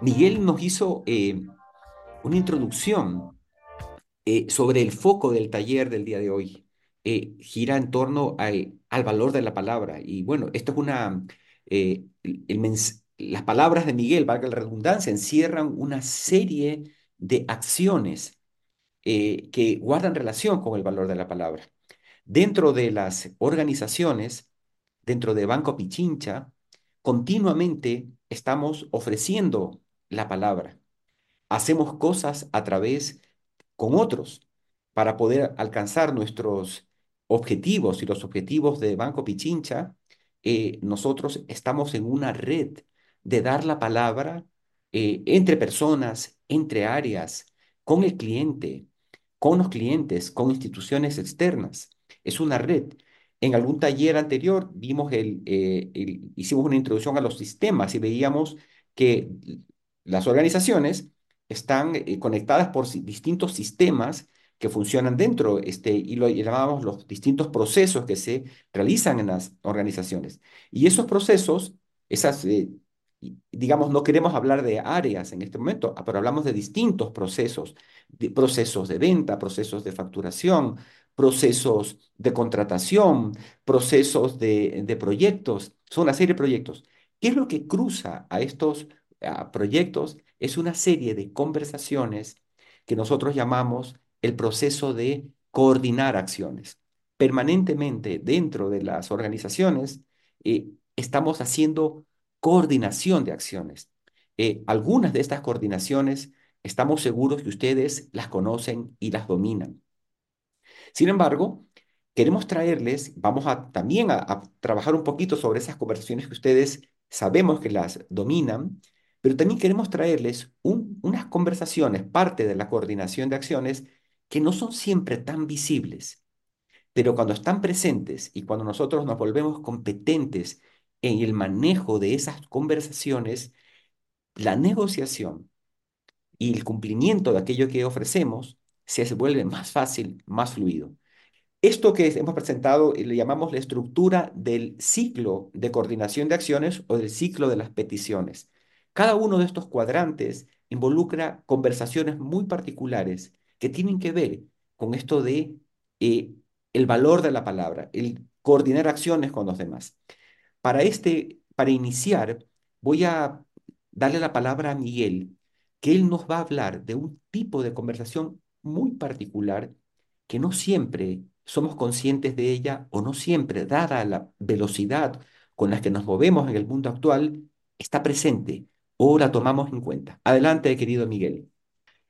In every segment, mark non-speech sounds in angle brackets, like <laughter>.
Miguel nos hizo eh, una introducción eh, sobre el foco del taller del día de hoy. Eh, gira en torno al valor de la palabra. Y bueno, esto es una... el las palabras de Miguel, valga la redundancia, encierran una serie de acciones que guardan relación con el valor de la palabra. Dentro de las organizaciones, dentro de Banco Pichincha, continuamente estamos ofreciendo la palabra. Hacemos cosas a través con otros para poder alcanzar nuestros objetivos y los objetivos de Banco Pichincha. Eh, nosotros estamos en una red de dar la palabra eh, entre personas, entre áreas, con el cliente, con los clientes, con instituciones externas. Es una red. En algún taller anterior vimos el, eh, hicimos una introducción a los sistemas y veíamos que las organizaciones están eh, conectadas por distintos sistemas que funcionan dentro, este, y lo llamamos los distintos procesos que se realizan en las organizaciones. Y esos procesos, esas, eh, digamos, no queremos hablar de áreas en este momento, ah, pero hablamos de distintos procesos, de procesos de venta, procesos de facturación, procesos de contratación, procesos de, de proyectos, son una serie de proyectos. ¿Qué es lo que cruza a estos proyectos? Es una serie de conversaciones que nosotros llamamos el proceso de coordinar acciones. Permanentemente dentro de las organizaciones eh, estamos haciendo coordinación de acciones. Eh, algunas de estas coordinaciones estamos seguros que ustedes las conocen y las dominan. Sin embargo, queremos traerles, vamos a también a, trabajar un poquito sobre esas conversaciones que ustedes sabemos que las dominan, pero también queremos traerles unas conversaciones, parte de la coordinación de acciones, que no son siempre tan visibles, pero cuando están presentes y cuando nosotros nos volvemos competentes en el manejo de esas conversaciones, la negociación y el cumplimiento de aquello que ofrecemos se vuelve más fácil, más fluido. Esto que hemos presentado eh, le llamamos la estructura del ciclo de coordinación de acciones o del ciclo de las peticiones. Cada uno de estos cuadrantes involucra conversaciones muy particulares que tienen que ver con esto de eh, el valor de la palabra, el coordinar acciones con los demás. Para este, para iniciar, voy a darle la palabra a Miguel, que él nos va a hablar de un tipo de conversación muy particular que no siempre somos conscientes de ella o no siempre, dada la velocidad con la que nos movemos en el mundo actual, está presente o la tomamos en cuenta. Adelante, querido Miguel.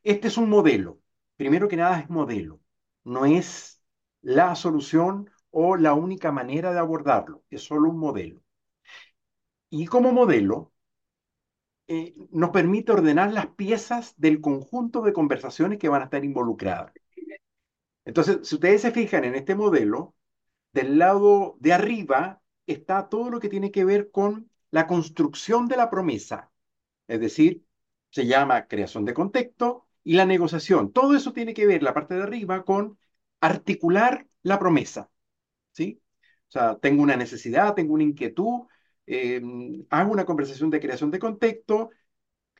Este es un modelo. Primero que nada es modelo. No es la solución o la única manera de abordarlo. Es solo un modelo. Y como modelo, eh, nos permite ordenar las piezas del conjunto de conversaciones que van a estar involucradas. Entonces, si ustedes se fijan en este modelo, del lado de arriba está todo lo que tiene que ver con la construcción de la promesa, es decir, se llama creación de contexto y la negociación. Todo eso tiene que ver, la parte de arriba, con articular la promesa. ¿Sí? O sea, tengo una necesidad, tengo una inquietud, Em, hago una conversación de creación de contexto,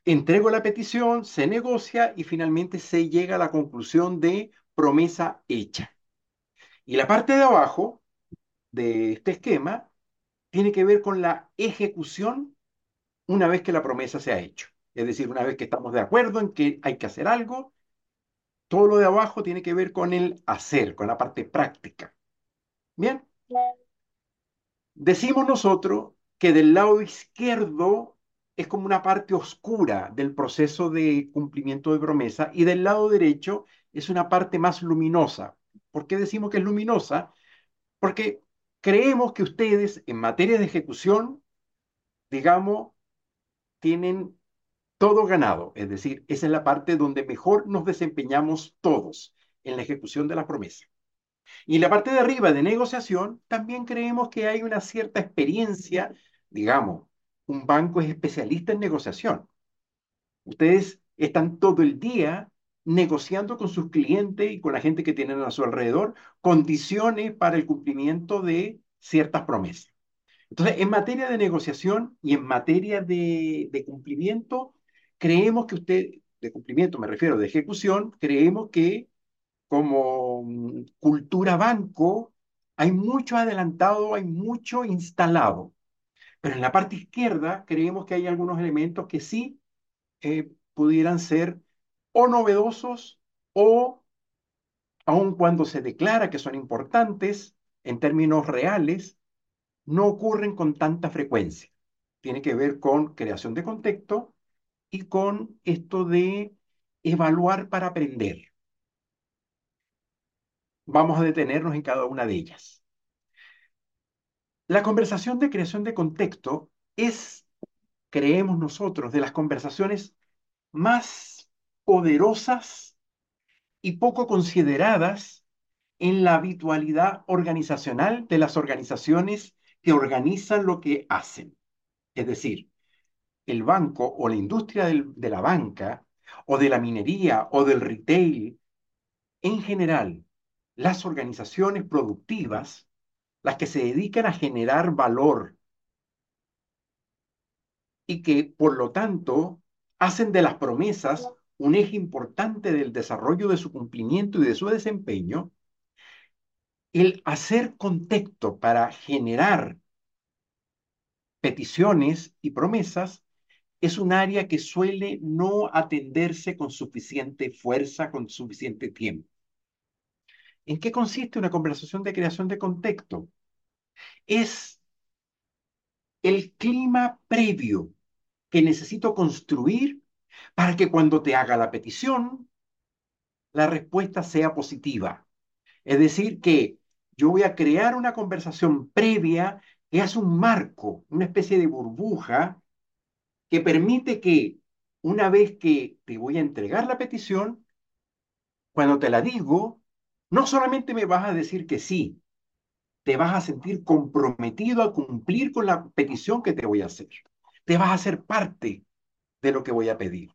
entrego la petición, se negocia y finalmente se llega a la conclusión de promesa hecha. Y la parte de abajo de este esquema tiene que ver con la ejecución una vez que la promesa se ha hecho. Es decir, una vez que estamos de acuerdo en que hay que hacer algo, todo lo de abajo tiene que ver con el hacer, con la parte práctica. Bien. Decimos nosotros que del lado izquierdo es como una parte oscura del proceso de cumplimiento de promesa y del lado derecho es una parte más luminosa. ¿Por qué decimos que es luminosa? Porque creemos que ustedes en materia de ejecución, digamos, tienen todo ganado. Es decir, esa es la parte donde mejor nos desempeñamos todos en la ejecución de la promesa. Y en la parte de arriba de negociación, también creemos que hay una cierta experiencia digamos, un banco es especialista en negociación. Ustedes están todo el día negociando con sus clientes y con la gente que tienen a su alrededor condiciones para el cumplimiento de ciertas promesas. Entonces, en materia de negociación y en materia de, cumplimiento, creemos que usted, de cumplimiento me refiero, de ejecución, creemos que como mm, cultura banco hay mucho adelantado, hay mucho instalado. Pero en la parte izquierda creemos que hay algunos elementos que sí eh, pudieran ser o novedosos o, aun cuando se declara que son importantes en términos reales, no ocurren con tanta frecuencia. Tiene que ver con creación de contexto y con esto de evaluar para aprender. Vamos a detenernos en cada una de ellas. La conversación de creación de contexto es, creemos nosotros, de las conversaciones más poderosas y poco consideradas en la habitualidad organizacional de las organizaciones organizan lo que hacen. Es decir, el banco o la industria de la banca o de la minería o del retail, en general, las organizaciones productivas, las que se dedican a generar valor y que, por lo tanto, hacen de las promesas un eje importante del desarrollo de su cumplimiento y de su desempeño, el hacer contexto para generar peticiones y promesas es un área que suele no atenderse con suficiente fuerza, con suficiente tiempo. ¿En qué consiste una conversación de creación de contexto? Es el clima previo que necesito construir para que cuando te haga la petición, la respuesta sea positiva. Es decir, que yo voy a crear una conversación previa que hace un marco, una especie de burbuja que permite que una vez que te voy a entregar la petición, cuando te la digo, no solamente me vas a decir que sí, te vas a sentir comprometido a cumplir con la petición que te voy a hacer. Te vas a hacer parte de lo que voy a pedir.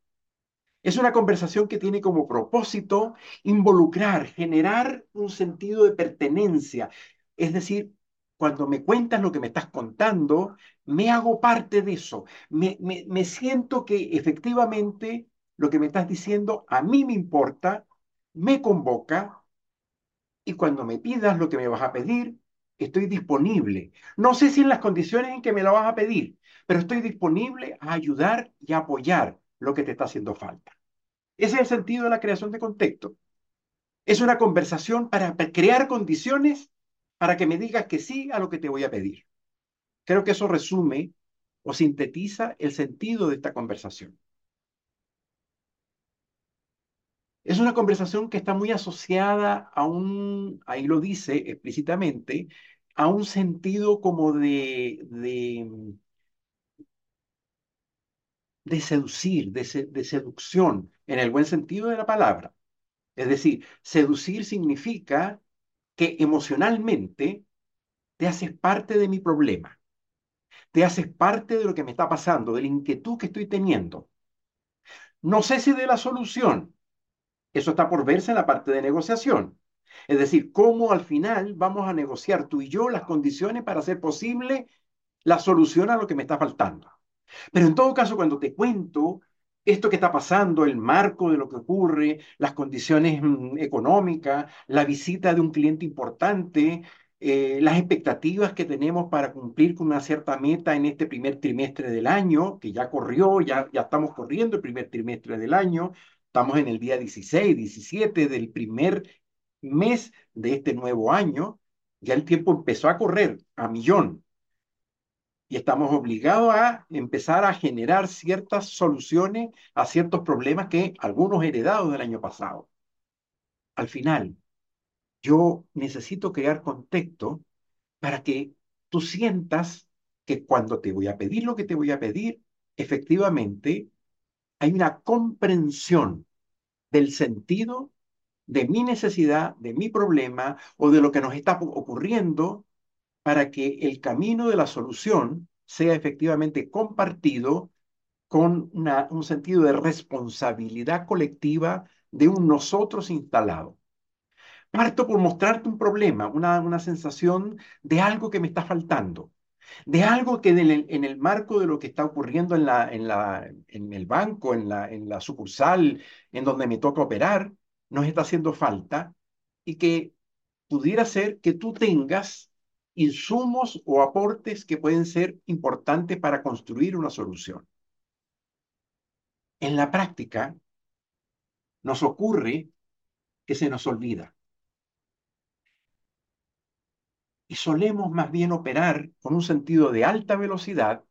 Es una conversación que tiene como propósito involucrar, generar un sentido de pertenencia. Es decir, cuando me cuentas lo que me estás contando, me hago parte de eso. Me, me, siento que efectivamente lo que me estás diciendo a mí me importa, me convoca y cuando me pidas lo que me vas a pedir, estoy disponible. No sé si en las condiciones en que me lo vas a pedir, pero estoy disponible a ayudar y a apoyar lo que te está haciendo falta. Ese es el sentido de la creación de contexto. Es una conversación para crear condiciones para que me digas que sí a lo que te voy a pedir. Creo que eso resume o sintetiza el sentido de esta conversación. Es una conversación que está muy asociada a un, ahí lo dice explícitamente, a un sentido como de, de, de seducir, de, seducción, en el buen sentido de la palabra. Es decir, seducir significa que emocionalmente te haces parte de mi problema, te haces parte de lo que me está pasando, de la inquietud que estoy teniendo. No sé si de la solución, eso está por verse en la parte de negociación. Es decir, cómo al final vamos a negociar tú y yo las condiciones para hacer posible la solución a lo que me está faltando. Pero en todo caso, cuando te cuento esto que está pasando, el marco de lo que ocurre, las condiciones mm, económicas, la visita de un cliente importante, eh, las expectativas que tenemos para cumplir con una cierta meta en este primer trimestre del año, que ya corrió, ya, ya estamos corriendo el primer trimestre del año, estamos en el día 16, 17 del primer mes de este nuevo año, ya el tiempo empezó a correr a millón y estamos obligados a empezar a generar ciertas soluciones a ciertos problemas que algunos heredados del año pasado. Al final, yo necesito crear contexto para que tú sientas que cuando te voy a pedir lo que te voy a pedir, efectivamente hay una comprensión del sentido de mi necesidad, de mi problema o de lo que nos está ocurriendo para que el camino de la solución sea efectivamente compartido con un sentido de responsabilidad colectiva de un nosotros instalado. Parto por mostrarte un problema, una, una sensación de algo que me está faltando. de algo que en el, en el marco de lo que está ocurriendo en la, en la, en el banco, en la, en la sucursal, en donde me toca operar, nos está haciendo falta y que pudiera ser que tú tengas insumos o aportes que pueden ser importantes para construir una solución. En la práctica, nos ocurre que se nos olvida. Y solemos más bien operar con un sentido de alta velocidad,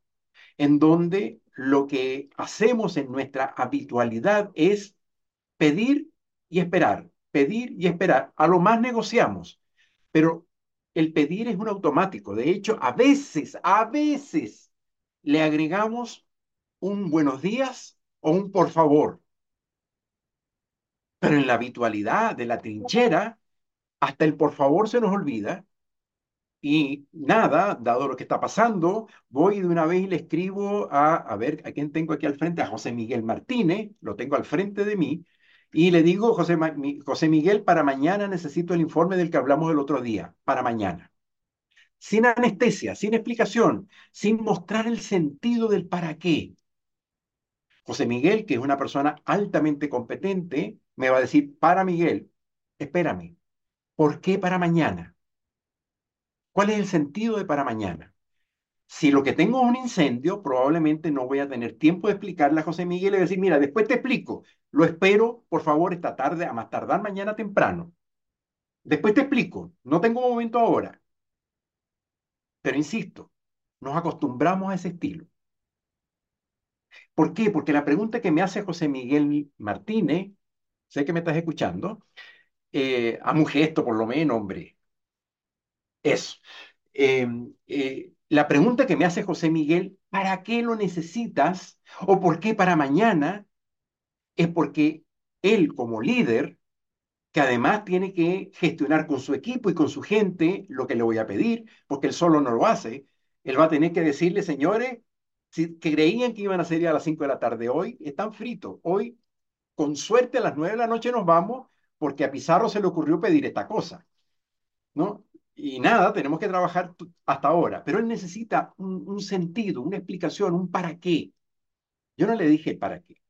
en donde lo que hacemos en nuestra habitualidad es pedir y esperar, pedir y esperar. A lo más negociamos, pero el pedir es un automático. De hecho, a veces, a veces le agregamos un buenos días o un por favor. Pero en la habitualidad de la trinchera, hasta el por favor se nos olvida. Y nada, dado lo que está pasando, voy de una vez y le escribo a, a ver, ¿a quién tengo aquí al frente? A José Miguel Martínez, lo tengo al frente de mí, y le digo, José, José Miguel, para mañana necesito el informe del que hablamos el otro día, para mañana. Sin anestesia, sin explicación, sin mostrar el sentido del para qué. José Miguel, que es una persona altamente competente, me va a decir, para Miguel, espérame, ¿por qué para mañana? ¿Cuál es el sentido de para mañana? Si lo que tengo es un incendio, probablemente no voy a tener tiempo de explicarle a José Miguel y decir, mira, después te explico. Lo espero, por favor, esta tarde, a más tardar mañana temprano. Después te explico. No tengo momento ahora. Pero insisto, nos acostumbramos a ese estilo. ¿Por qué? Porque la pregunta que me hace José Miguel Martínez, sé que me estás escuchando, eh, a un gesto por lo menos, hombre. Eso. Eh, eh, la pregunta que me hace José Miguel, ¿para qué lo necesitas? ¿O por qué para mañana? Es porque él como líder, que además tiene que gestionar con su equipo y con su gente lo que le voy a pedir, porque él solo no lo hace, él va a tener que decirle, señores, si, que creían que iban a salir a las 5 de la tarde hoy, están fritos. Hoy, con suerte, a las 9 de la noche nos vamos porque a Pizarro se le ocurrió pedir esta cosa. ¿no? Y nada, tenemos que trabajar hasta ahora, pero él necesita un, sentido, una explicación, un para qué. Yo no le dije para qué.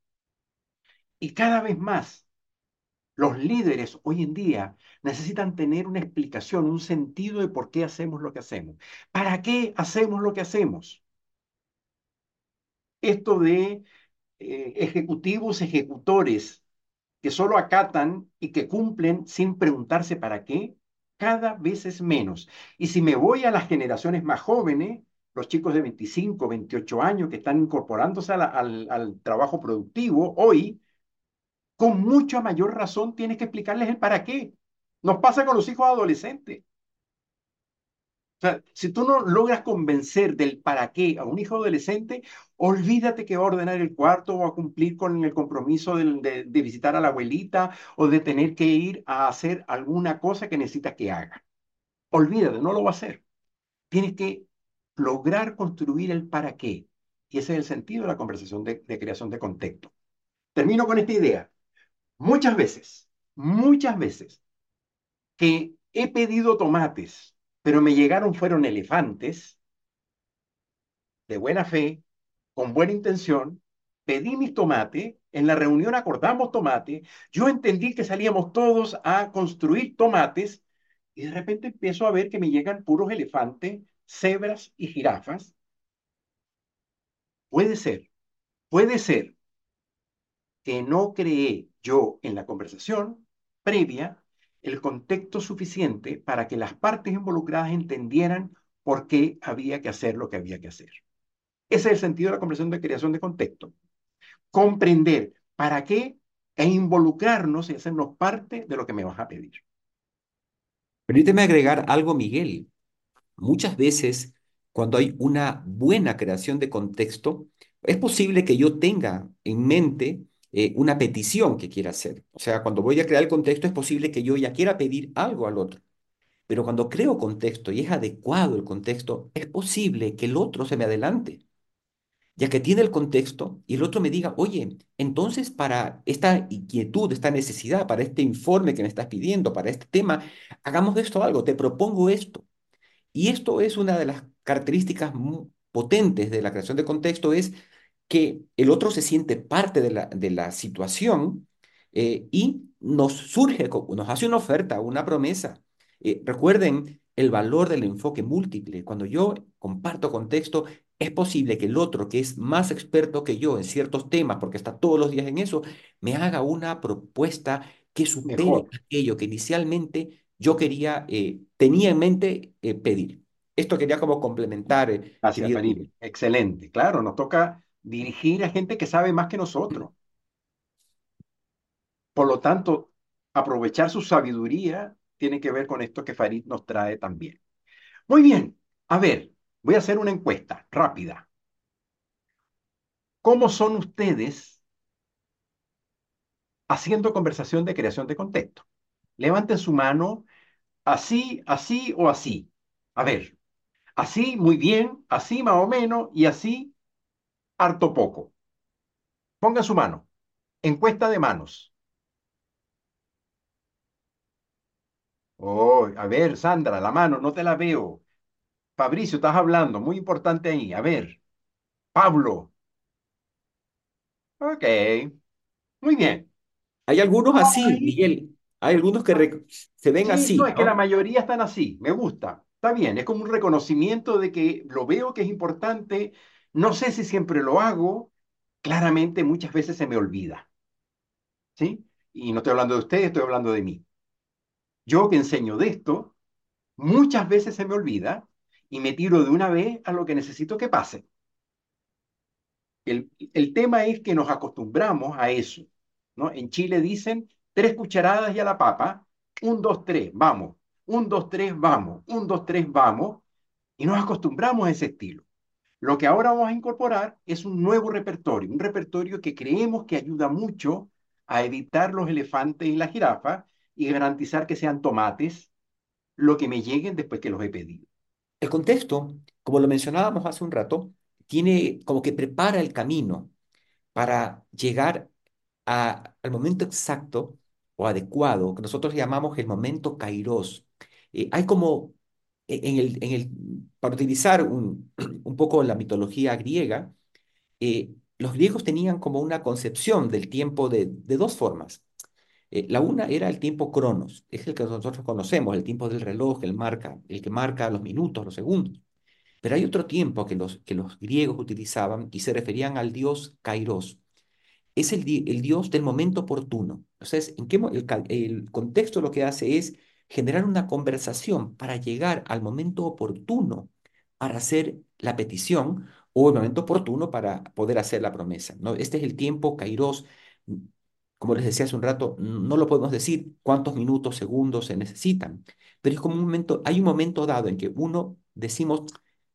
Y cada vez más, los líderes hoy en día necesitan tener una explicación, un sentido de por qué hacemos lo que hacemos. ¿Para qué hacemos lo que hacemos? Esto de eh, ejecutivos, ejecutores, que solo acatan y que cumplen sin preguntarse para qué, cada vez es menos. Y si me voy a las generaciones más jóvenes, los chicos de 25, 28 años que están incorporándose al, al trabajo productivo hoy, con mucha mayor razón tienes que explicarles el para qué. Nos pasa con los hijos adolescentes. O sea, si tú no logras convencer del para qué a un hijo adolescente, olvídate que va a ordenar el cuarto o a cumplir con el compromiso de, de, visitar a la abuelita o de tener que ir a hacer alguna cosa que necesita que haga. Olvídate, no lo va a hacer. Tienes que lograr construir el para qué. Y ese es el sentido de la conversación de, de creación de contexto. Termino con esta idea. Muchas veces, muchas veces que he pedido tomates pero me llegaron fueron elefantes de buena fe, con buena intención, pedí mis tomates, en la reunión acordamos tomate, yo entendí que salíamos todos a construir tomates y de repente empiezo a ver que me llegan puros elefantes, cebras y jirafas. Puede ser, puede ser que no creé yo en la conversación previa el contexto suficiente para que las partes involucradas entendieran por qué había que hacer lo que había que hacer. Ese es el sentido de la conversación de creación de contexto. Comprender para qué e involucrarnos y hacernos parte de lo que me vas a pedir. Permíteme agregar algo, Miguel. Muchas veces, cuando hay una buena creación de contexto, es posible que yo tenga en mente eh, una petición que quiera hacer. O sea, cuando voy a crear el contexto es posible que yo ya quiera pedir algo al otro. Pero cuando creo contexto y es adecuado el contexto, es posible que el otro se me adelante, ya que tiene el contexto y el otro me diga, oye, entonces para esta inquietud, esta necesidad, para este informe que me estás pidiendo, para este tema, hagamos de esto algo, te propongo esto. Y esto es una de las características mu- potentes de la creación de contexto es que el otro se siente parte de la, de la situación eh, y nos surge, nos hace una oferta, una promesa. Eh, recuerden el valor del enfoque múltiple. Cuando yo comparto contexto, es posible que el otro, que es más experto que yo en ciertos temas, porque está todos los días en eso, me haga una propuesta que supere Mejor. aquello que inicialmente yo quería, eh, tenía en mente eh, pedir. Esto quería como complementar, eh, Gracias. Excelente. Claro, nos toca dirigir a gente que sabe más que nosotros. Por lo tanto, aprovechar su sabiduría tiene que ver con esto que Farid nos trae también. Muy bien. A ver, voy a hacer una encuesta rápida. ¿Cómo son ustedes haciendo conversación de creación de contexto? Levanten su mano así, así o así. A ver, así muy bien, así más o menos y así harto poco. Pongan su mano. Encuesta de manos. Oh, a ver, Sandra, la mano, no te la veo. Fabricio, estás hablando, muy importante ahí. A ver, Pablo. Ok, muy bien. Hay algunos No, así, Miguel. Hay algunos que se ven Sí, no, así, es que la mayoría están así. Me gusta. Está bien, es como un reconocimiento de que lo veo que es importante. No sé si siempre lo hago. Claramente muchas veces se me olvida. ¿Sí? Y no estoy hablando de ustedes, estoy hablando de mí. Yo que enseño de esto, muchas veces se me olvida y me tiro de una vez a lo que necesito que pase. El, el tema es que nos acostumbramos a eso, ¿no? En Chile dicen tres cucharadas y a la papa, un, dos, tres, vamos, un, dos, tres, vamos, un, dos, tres, vamos, y nos acostumbramos a ese estilo. Lo que ahora vamos a incorporar es un nuevo repertorio, un repertorio que creemos que ayuda mucho a evitar los elefantes y la jirafa y garantizar que sean tomates lo que me lleguen después que los he pedido. El contexto, como lo mencionábamos hace un rato, tiene como que prepara el camino para llegar al momento exacto o adecuado, que nosotros llamamos el momento kairos. Eh, hay como, en el, para utilizar un, un poco la mitología griega, eh, los griegos tenían como una concepción del tiempo de, de dos formas. Eh, la una era el tiempo cronos, es el que nosotros conocemos, el tiempo del reloj, el marca, el que marca los minutos, los segundos. Pero hay otro tiempo que los, que los griegos utilizaban y se referían al dios Kairos. Es el, el dios del momento oportuno. Entonces, ¿en qué el, el contexto lo que hace es generar una conversación para llegar al momento oportuno para hacer la petición o el momento oportuno para poder hacer la promesa, ¿no? Este es el tiempo Kairos. Como les decía hace un rato, no lo podemos decir cuántos minutos, segundos se necesitan, pero es como un momento, hay un momento dado en que uno decimos,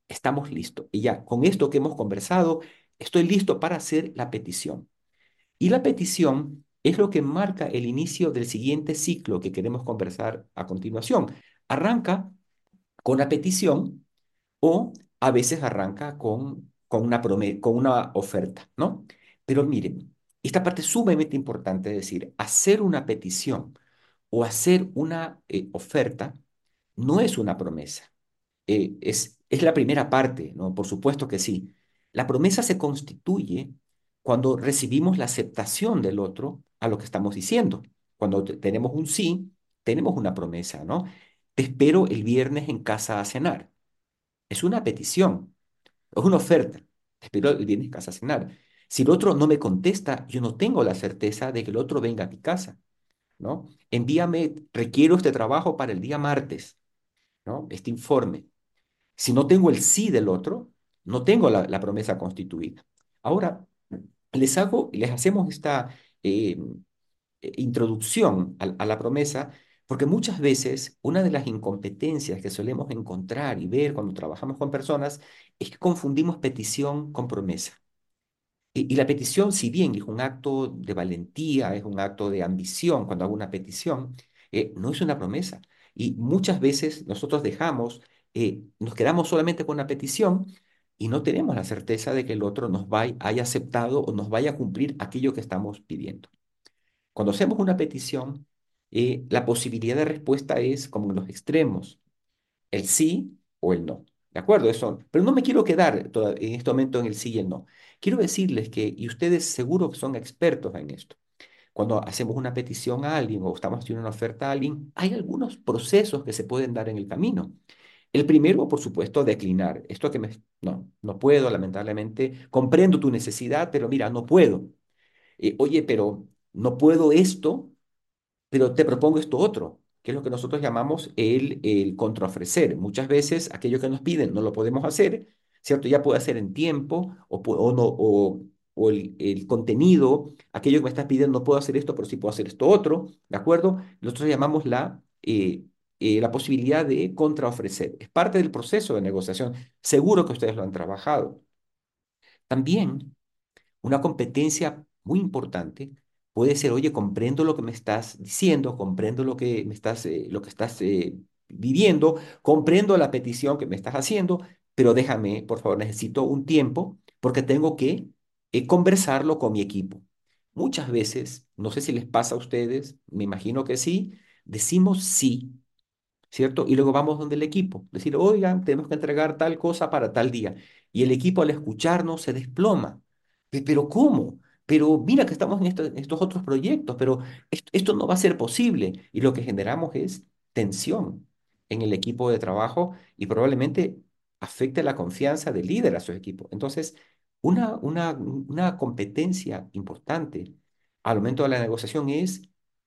estamos listos. Y ya, con esto que hemos conversado, estoy listo para hacer la petición. Y la petición es lo que marca el inicio del siguiente ciclo que queremos conversar a continuación. Arranca con la petición o a veces arranca con, con una con una oferta, ¿no? Pero miren, esta parte es sumamente importante, es decir, hacer una petición o hacer una eh, oferta no es una promesa eh, es, es la primera parte, ¿no? Por supuesto que sí. La promesa se constituye cuando recibimos la aceptación del otro a lo que estamos diciendo. Cuando te- tenemos un sí, tenemos una promesa, ¿no? Te espero el viernes en casa a cenar. Es una petición, es una oferta. Te espero el viernes en casa a cenar. Si el otro no me contesta, yo no tengo la certeza de que el otro venga a mi casa, ¿no? Envíame, requiero este trabajo para el día martes, ¿no? Este informe. Si no tengo el sí del otro, no tengo la, la promesa constituida. Ahora, les hago, les hacemos esta eh, eh, introducción a, la promesa, porque muchas veces una de las incompetencias que solemos encontrar y ver cuando trabajamos con personas es que confundimos petición con promesa. Y, y la petición, si bien es un acto de valentía, es un acto de ambición cuando hago una petición, eh, no es una promesa. Y muchas veces nosotros dejamos, eh, nos quedamos solamente con la petición y no tenemos la certeza de que el otro nos vaya, haya aceptado o nos vaya a cumplir aquello que estamos pidiendo. Cuando hacemos una petición, eh, la posibilidad de respuesta es como en los extremos, el sí o el no. ¿De acuerdo? Eso. Pero no me quiero quedar en este momento en el sí y el no. Quiero decirles que, y ustedes seguro que son expertos en esto, cuando hacemos una petición a alguien o estamos haciendo una oferta a alguien, hay algunos procesos que se pueden dar en el camino. El primero, por supuesto, declinar. Esto que me... No, no puedo, lamentablemente. Comprendo tu necesidad, pero mira, no puedo. Eh, oye, pero no puedo esto pero te propongo esto otro, que es lo que nosotros llamamos el, el contraofrecer. Muchas veces aquello que nos piden no lo podemos hacer, ¿cierto? Ya puede ser en tiempo o, o no, o, o el, el contenido, aquello que me estás pidiendo no puedo hacer esto, pero sí puedo hacer esto otro, ¿de acuerdo? Nosotros llamamos la, eh, eh, la posibilidad de contraofrecer. Es parte del proceso de negociación. Seguro que ustedes lo han trabajado. También una competencia muy importante puede ser, oye, comprendo lo que me estás diciendo, comprendo lo que me estás, eh, lo que estás eh, viviendo, comprendo la petición que me estás haciendo, pero déjame, por favor, necesito un tiempo porque tengo que eh, conversarlo con mi equipo. Muchas veces, no sé si les pasa a ustedes, me imagino que sí, decimos sí ¿cierto? Y luego vamos donde el equipo, decir, oigan, tenemos que entregar tal cosa para tal día. Y el equipo al escucharnos se desploma. "Pe- Pero ¿cómo? Pero mira que estamos en, esto- en estos otros proyectos, pero esto, esto no va a ser posible. Y lo que generamos es tensión en el equipo de trabajo y probablemente afecte la confianza del líder a su equipo. Entonces, una, una, una competencia importante al momento de la negociación es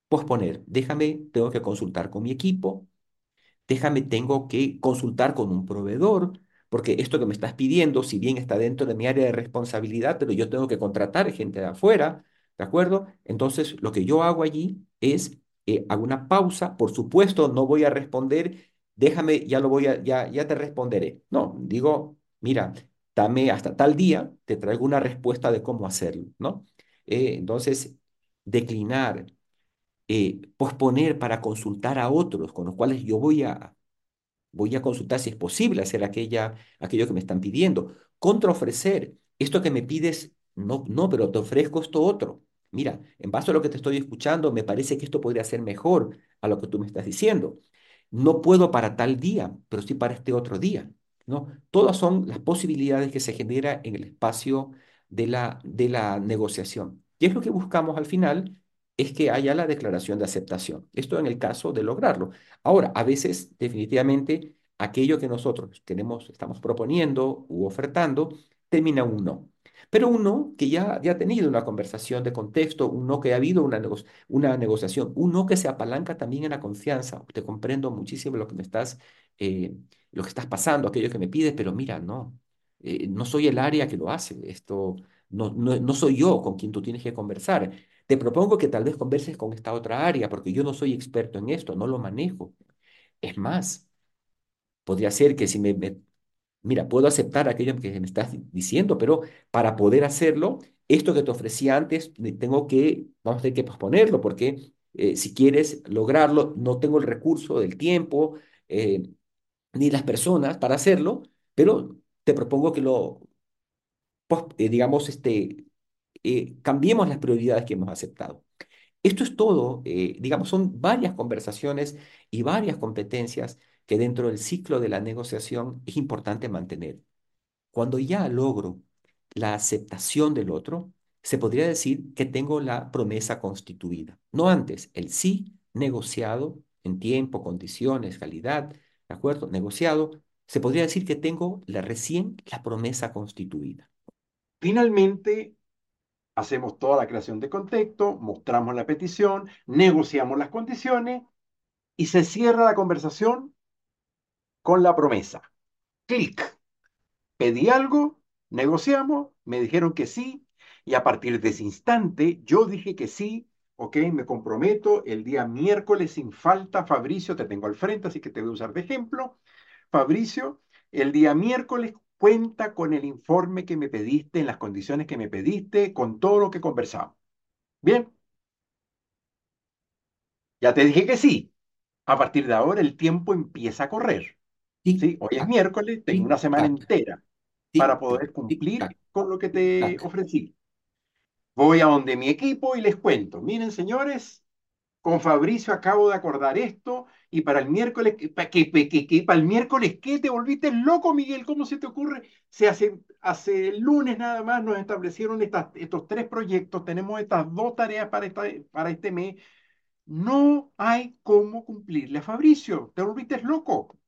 posponer. Déjame, tengo que consultar con mi equipo déjame, tengo que consultar con un proveedor, porque esto que me estás pidiendo, si bien está dentro de mi área de responsabilidad, pero yo tengo que contratar gente de afuera, ¿de acuerdo? Entonces, lo que yo hago allí es, eh, hago una pausa, por supuesto, no voy a responder, déjame, ya lo voy a, ya, ya te responderé. No, digo, mira, dame hasta tal día, te traigo una respuesta de cómo hacerlo, ¿no? Eh, entonces, declinar eh, posponer para consultar a otros con los cuales yo voy a, voy a consultar si es posible hacer aquella, aquello que me están pidiendo. Contraofrecer, esto que me pides, no, no, pero te ofrezco esto otro. Mira, en base a lo que te estoy escuchando, me parece que esto podría ser mejor a lo que tú me estás diciendo. No puedo para tal día, pero sí para este otro día, ¿no? Todas son las posibilidades que se genera en el espacio de la, de la negociación. Y es lo que buscamos al final, es que haya la declaración de aceptación. Esto en el caso de lograrlo. Ahora, a veces, definitivamente, aquello que nosotros tenemos, estamos proponiendo u ofertando, termina un no. Pero un no que ya, ya ha tenido una conversación de contexto, un no que ha habido una, una negociación, un no que se apalanca también en la confianza. Te comprendo muchísimo lo que me estás, eh, lo que estás pasando, aquello que me pides, pero mira, no, eh, no soy el área que lo hace. Esto no, no, no soy yo con quien tú tienes que conversar. Te propongo que tal vez converses con esta otra área, porque yo no soy experto en esto, no lo manejo. Es más, podría ser que si me, mira, puedo aceptar aquello que me estás diciendo, pero para poder hacerlo, esto que te ofrecí antes, tengo que, vamos a tener que posponerlo, porque eh, si quieres lograrlo, no tengo el recurso del tiempo, eh, ni las personas para hacerlo, pero te propongo que lo, eh, digamos, este, eh, cambiemos las prioridades que hemos aceptado. Esto es todo, eh, digamos, son varias conversaciones y varias competencias que dentro del ciclo de la negociación es importante mantener. Cuando ya logro la aceptación del otro, se podría decir que tengo la promesa constituida. No antes, el sí negociado en tiempo, condiciones, calidad, ¿de acuerdo? Negociado, se podría decir que tengo la recién la promesa constituida. Finalmente, hacemos toda la creación de contexto, mostramos la petición, negociamos las condiciones y se cierra la conversación con la promesa. Clic. Pedí algo, negociamos, me dijeron que sí, y a partir de ese instante yo dije que sí, ok, me comprometo el día miércoles sin falta, Fabricio, te tengo al frente, así que te voy a usar de ejemplo. Fabricio, el día miércoles cuenta con el informe que me pediste, en las condiciones que me pediste, con todo lo que conversamos. Bien, ya te dije que sí. A partir de ahora el tiempo empieza a correr. Tic, ¿sí? Hoy es tac, miércoles, tengo tic, una semana tac, entera tic, para poder cumplir con lo que te ofrecí. Voy a donde mi equipo y les cuento, miren señores, con Fabricio acabo de acordar esto y para el miércoles, que, que, que, para el miércoles, ¿qué? ¿Te volviste loco, Miguel? ¿Cómo se te ocurre? Se hace, hace lunes nada más nos establecieron estos tres proyectos, tenemos estas dos tareas para, esta, para este mes. No hay cómo cumplirle a Fabricio, te volviste loco.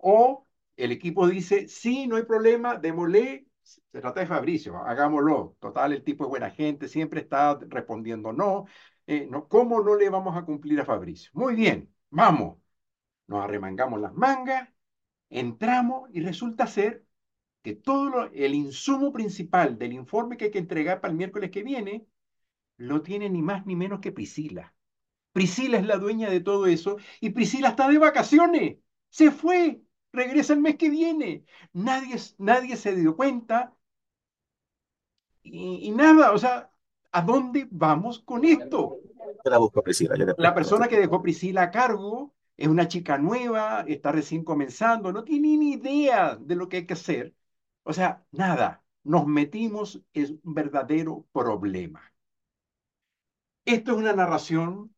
O el equipo dice, sí, no hay problema, démosle, se trata de Fabricio, hagámoslo. Total, el tipo es buena gente, siempre está respondiendo no. Eh, no, ¿Cómo no le vamos a cumplir a Fabricio? Muy bien, vamos. Nos arremangamos las mangas, entramos y resulta ser que todo lo, el insumo principal del informe que hay que entregar para el miércoles que viene lo tiene ni más ni menos que Priscila. Priscila es la dueña de todo eso y Priscila está de vacaciones. Se fue, regresa el mes que viene. Nadie, nadie se dio cuenta y, y nada, o sea, ¿A dónde vamos con esto? la busco Priscila. la persona que dejó Priscila a cargo es una chica nueva, está recién comenzando, no tiene ni idea de lo que hay que hacer. O sea, nada, nos metimos en un verdadero problema. Esto es una narración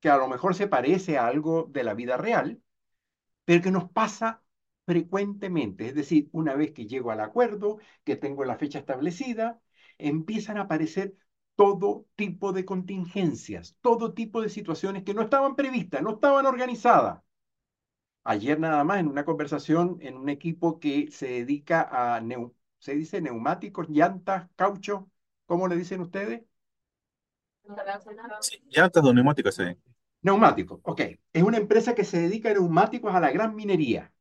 que a lo mejor se parece a algo de la vida real, pero que nos pasa frecuentemente. Es decir, una vez que llego al acuerdo, que tengo la fecha establecida, empiezan a aparecer todo tipo de contingencias, todo tipo de situaciones que no estaban previstas, no estaban organizadas. Ayer nada más en una conversación en un equipo que se dedica a, se dice neumáticos, llantas, caucho, ¿cómo le dicen ustedes? Sí, llantas o neumáticos, sí. Neumáticos, ok. Es una empresa que se dedica a neumáticos a la gran minería,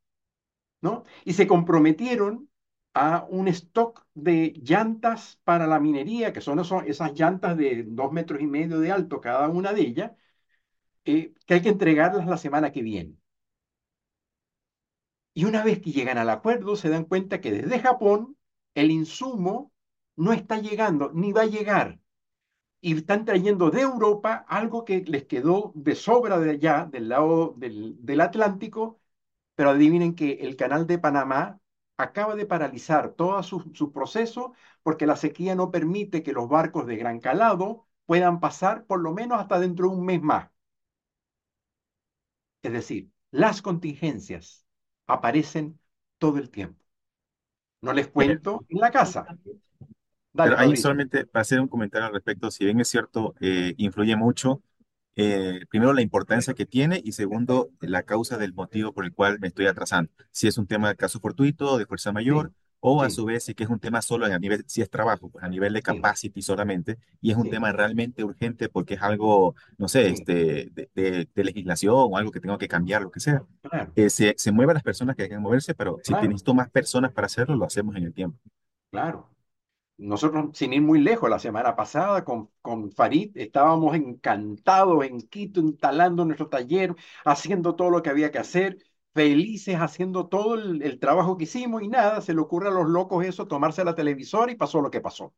¿no? Y se comprometieron a un stock de llantas para la minería, que son esas llantas de dos metros y medio de alto cada una de ellas, eh, que hay que entregarlas la semana que viene. Y una vez que llegan al acuerdo, se dan cuenta que desde Japón el insumo no está llegando, ni va a llegar. Y están trayendo de Europa algo que les quedó de sobra de allá, del lado del, del Atlántico, pero adivinen que el canal de Panamá acaba de paralizar todo su, proceso porque la sequía no permite que los barcos de gran calado puedan pasar por lo menos hasta dentro de un mes más. Es decir, las contingencias aparecen todo el tiempo. No les cuento en la casa. Pero ahí solamente para hacer un comentario al respecto, si bien es cierto, eh, influye mucho eh, primero la importancia que tiene y segundo la causa del motivo por el cual me estoy atrasando. Si es un tema de caso fortuito, de fuerza mayor, o a su vez si que es un tema solo a nivel, si es trabajo, pues a nivel de capacity solamente, y es un tema realmente urgente porque es algo, no sé, este, de, legislación o algo que tengo que cambiar, lo que sea. Eh, se, se mueven las personas que hay que moverse, pero si necesito más personas para hacerlo, lo hacemos en el tiempo. Claro, nosotros, sin ir muy lejos, la semana pasada con, con Farid estábamos encantados en Quito, instalando nuestro taller, haciendo todo lo que había que hacer, felices haciendo todo el, trabajo que hicimos y nada, se le ocurre a los locos eso, tomarse la televisora y pasó lo que pasó.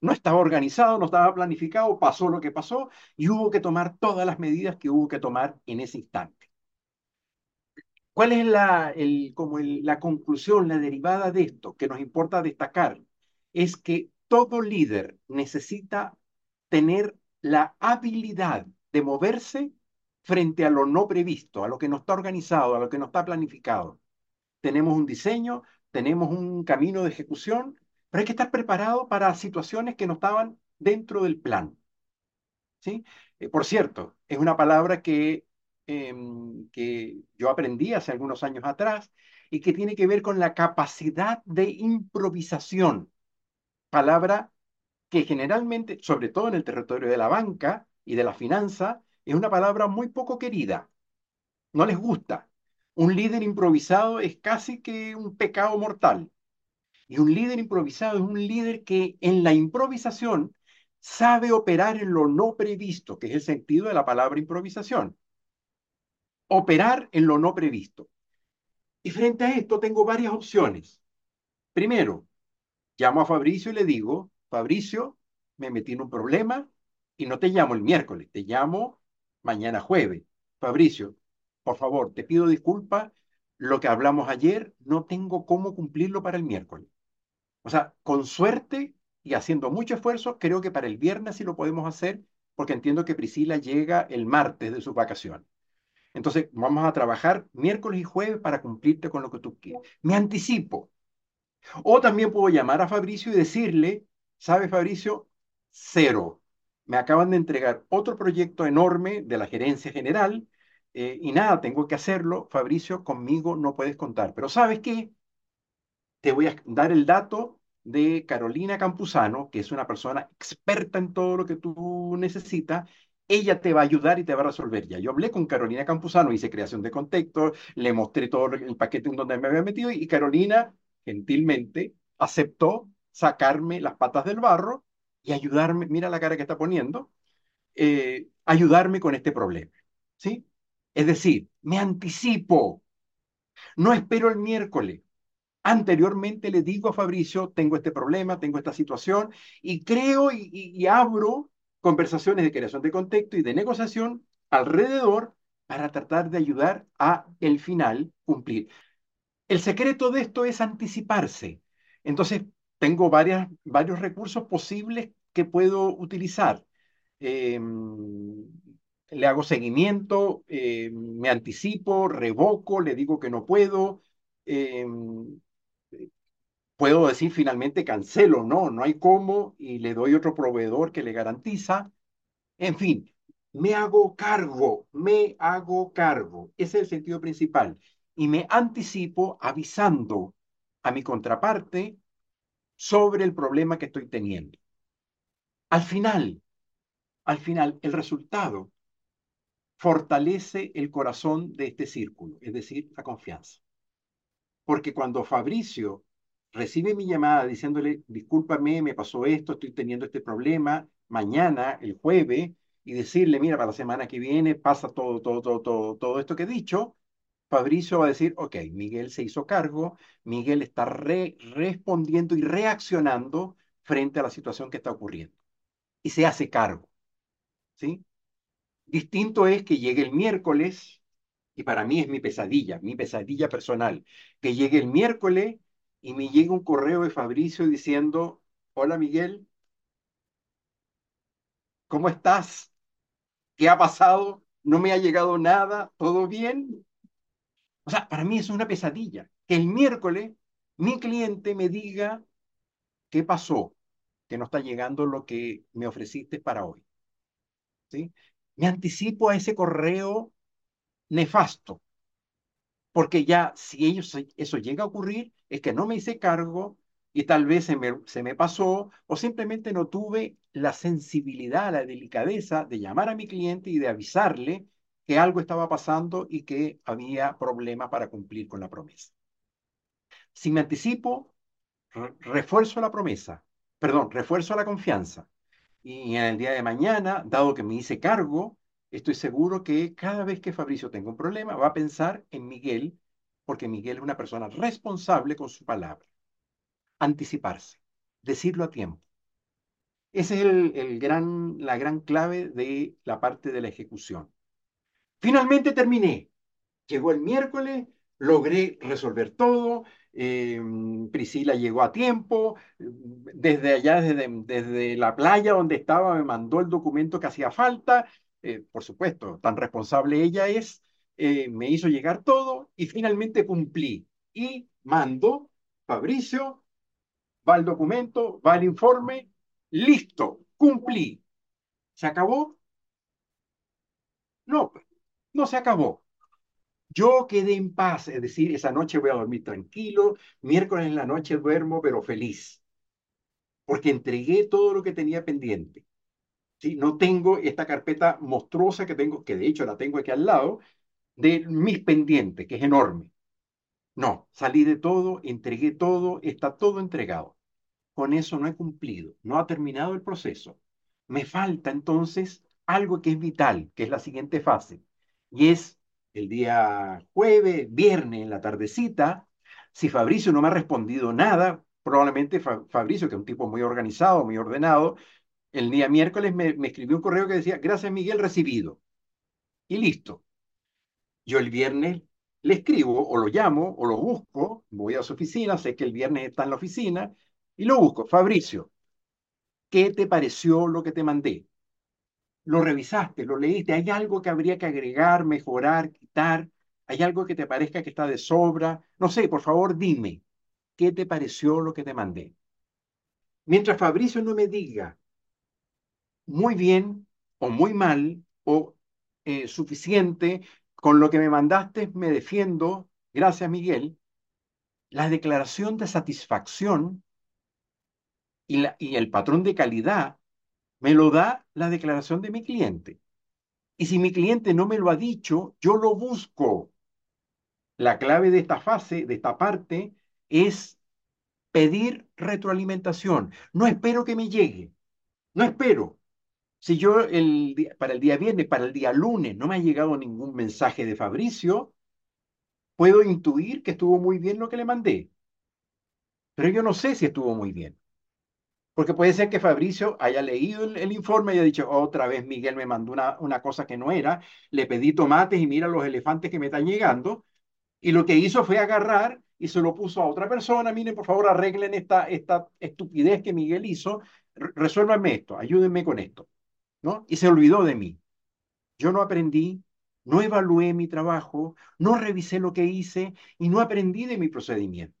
No estaba organizado, no estaba planificado, pasó lo que pasó y hubo que tomar todas las medidas que hubo que tomar en ese instante. ¿Cuál es la, el, como la conclusión, la derivada de esto que nos importa destacar? Es que todo líder necesita tener la habilidad de moverse frente a lo no previsto, a lo que no está organizado, a lo que no está planificado. Tenemos un diseño, tenemos un camino de ejecución, pero hay que estar preparado para situaciones que no estaban dentro del plan. ¿Sí? Eh, por cierto, es una palabra que, em, que yo aprendí hace algunos años atrás y que tiene que ver con la capacidad de improvisación palabra que generalmente, sobre todo en el territorio de la banca y de la finanza, es una palabra muy poco querida. No les gusta. Un líder improvisado es casi que un pecado mortal. Y un líder improvisado es un líder que en la improvisación sabe operar en lo no previsto, que es el sentido de la palabra improvisación. Operar en lo no previsto. Y frente a esto tengo varias opciones. Primero, Llamo a Fabricio y le digo, Fabricio, me metí en un problema y no te llamo el miércoles, te llamo mañana jueves. Fabricio, por favor, te pido disculpas, lo que hablamos ayer no tengo cómo cumplirlo para el miércoles. O sea, con suerte y haciendo mucho esfuerzo, creo que para el viernes sí lo podemos hacer porque entiendo que Priscila llega el martes de sus vacaciones. Entonces, vamos a trabajar miércoles y jueves para cumplirte con lo que tú quieres. Me anticipo. O también puedo llamar a Fabricio y decirle, ¿sabe Fabricio? Cero. Me acaban de entregar otro proyecto enorme de la gerencia general eh, y nada, tengo que hacerlo. Fabricio, conmigo no puedes contar. Pero ¿sabes qué? Te voy a dar el dato de Carolina Campuzano, que es una persona experta en todo lo que tú necesitas ella te va a ayudar y te va a resolver ya. Yo hablé con Carolina Campuzano, hice creación de contexto, le mostré todo el paquete en donde me había metido y Carolina gentilmente aceptó sacarme las patas del barro y ayudarme, mira la cara que está poniendo, eh, ayudarme con este problema. ¿Sí? Es decir, me anticipo, no espero el miércoles. Anteriormente le digo a Fabricio, tengo este problema, tengo esta situación, y creo y abro conversaciones de creación de contexto y de negociación alrededor para tratar de ayudar a el final cumplir. El secreto de esto es anticiparse. Entonces, tengo varios recursos posibles que puedo utilizar. Em, le hago seguimiento, em, me anticipo, revoco, le digo que no puedo, em, puedo decir finalmente cancelo, no, no hay cómo y le doy otro proveedor que le garantiza. En fin, me hago cargo, me hago cargo. Ese es el sentido principal. Y me anticipo avisando a mi contraparte sobre el problema que estoy teniendo. Al final, al final, el resultado fortalece el corazón de este círculo, es decir, la confianza. Porque cuando Fabricio recibe mi llamada diciéndole, discúlpame, me pasó esto, estoy teniendo este problema, mañana, el jueves, y decirle, mira, para la semana que viene pasa todo, todo, todo, todo, todo esto que he dicho, Fabricio va a decir, ok, Miguel se hizo cargo, Miguel está respondiendo y reaccionando frente a la situación que está ocurriendo. Y se hace cargo. ¿Sí? Distinto es que llegue el miércoles, y para mí es mi pesadilla, mi pesadilla personal, que llegue el miércoles y me llega un correo de Fabricio diciendo, hola Miguel, ¿cómo estás? ¿Qué ha pasado? ¿No me ha llegado nada? ¿Todo bien? O sea, para mí es una pesadilla. Que el miércoles mi cliente me diga qué pasó, que no está llegando lo que me ofreciste para hoy. ¿Sí? Me anticipo a ese correo nefasto porque ya si ellos, eso llega a ocurrir, es que no me hice cargo y tal vez se me, se me pasó o simplemente no tuve la sensibilidad, la delicadeza de llamar a mi cliente y de avisarle que algo estaba pasando y que había problema para cumplir con la promesa. Si me anticipo, refuerzo la promesa, perdón, refuerzo la confianza. Y en el día de mañana, dado que me hice cargo, estoy seguro que cada vez que Fabricio tenga un problema va a pensar en Miguel, porque Miguel es una persona responsable con su palabra. Anticiparse, decirlo a tiempo. Esa es la gran clave de la parte de la ejecución. Finalmente terminé. Llegó el miércoles, logré resolver todo. Eh, Priscila llegó a tiempo. Desde allá, desde, desde la playa donde estaba, me mandó el documento que hacía falta eh, por supuesto, tan responsable ella es, eh, me hizo llegar todo y finalmente cumplí. Y mando, Fabricio, va el documento, va el informe, listo, cumplí. ¿Se acabó? No, no se acabó. Yo quedé en paz, es decir, esa noche voy a dormir tranquilo, miércoles en la noche duermo, pero feliz, porque entregué todo lo que tenía pendiente. No tengo esta carpeta monstruosa que tengo, que de hecho la tengo aquí al lado, de mis pendientes, que es enorme. No, salí de todo, entregué todo, está todo entregado. Con eso no he cumplido, no ha terminado el proceso. Me falta entonces algo que es vital, que es la siguiente fase, y es el día jueves, viernes, en la tardecita, si Fabricio no me ha respondido nada, probablemente Fabricio, que es un tipo muy organizado, muy ordenado, el día miércoles me, escribió un correo que decía, gracias Miguel, recibido. Y listo. Yo el viernes le escribo o lo llamo o lo busco, voy a su oficina, sé que el viernes está en la oficina y lo busco. Fabricio, ¿qué te pareció lo que te mandé? Lo revisaste, lo leíste, hay algo que habría que agregar, mejorar, quitar, hay algo que te parezca que está de sobra. No sé, por favor, dime, ¿qué te pareció lo que te mandé? Mientras Fabricio no me diga muy bien o muy mal o eh, suficiente, con lo que me mandaste me defiendo, gracias Miguel, la declaración de satisfacción y, y el patrón de calidad me lo da la declaración de mi cliente. Y si mi cliente no me lo ha dicho, yo lo busco. La clave de esta fase, de esta parte, es pedir retroalimentación. No espero que me llegue. No espero. Si yo el, para el día viernes, para el día lunes, no me ha llegado ningún mensaje de Fabricio, puedo intuir que estuvo muy bien lo que le mandé. Pero yo no sé si estuvo muy bien. Porque puede ser que Fabricio haya leído el, informe y haya dicho, otra vez Miguel me mandó una, una, cosa que no era, le pedí tomates y mira los elefantes que me están llegando. Y lo que hizo fue agarrar y se lo puso a otra persona, miren, por favor, arreglen esta, esta estupidez que Miguel hizo, resuélvanme esto, ayúdenme con esto. ¿no? Y se olvidó de mí. Yo no aprendí, no evalué mi trabajo, no revisé lo que hice y no aprendí de mi procedimiento.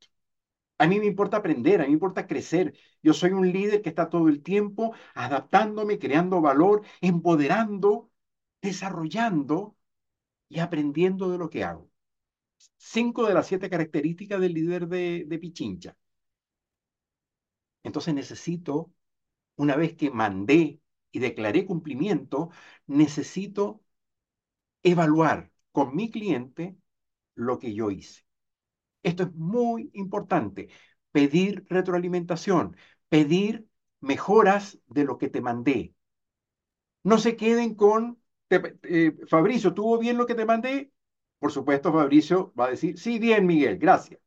A mí me importa aprender, a mí me importa crecer. Yo soy un líder que está todo el tiempo adaptándome, creando valor, empoderando, desarrollando y aprendiendo de lo que hago. Cinco de las siete características del líder de, Pichincha. Entonces necesito, una vez que mandé y declaré cumplimiento, necesito evaluar con mi cliente lo que yo hice. Esto es muy importante. Pedir retroalimentación, pedir mejoras de lo que te mandé. No se queden con, eh, Fabricio, ¿tuvo bien lo que te mandé? Por supuesto, Fabricio va a decir, sí, bien, Miguel, gracias.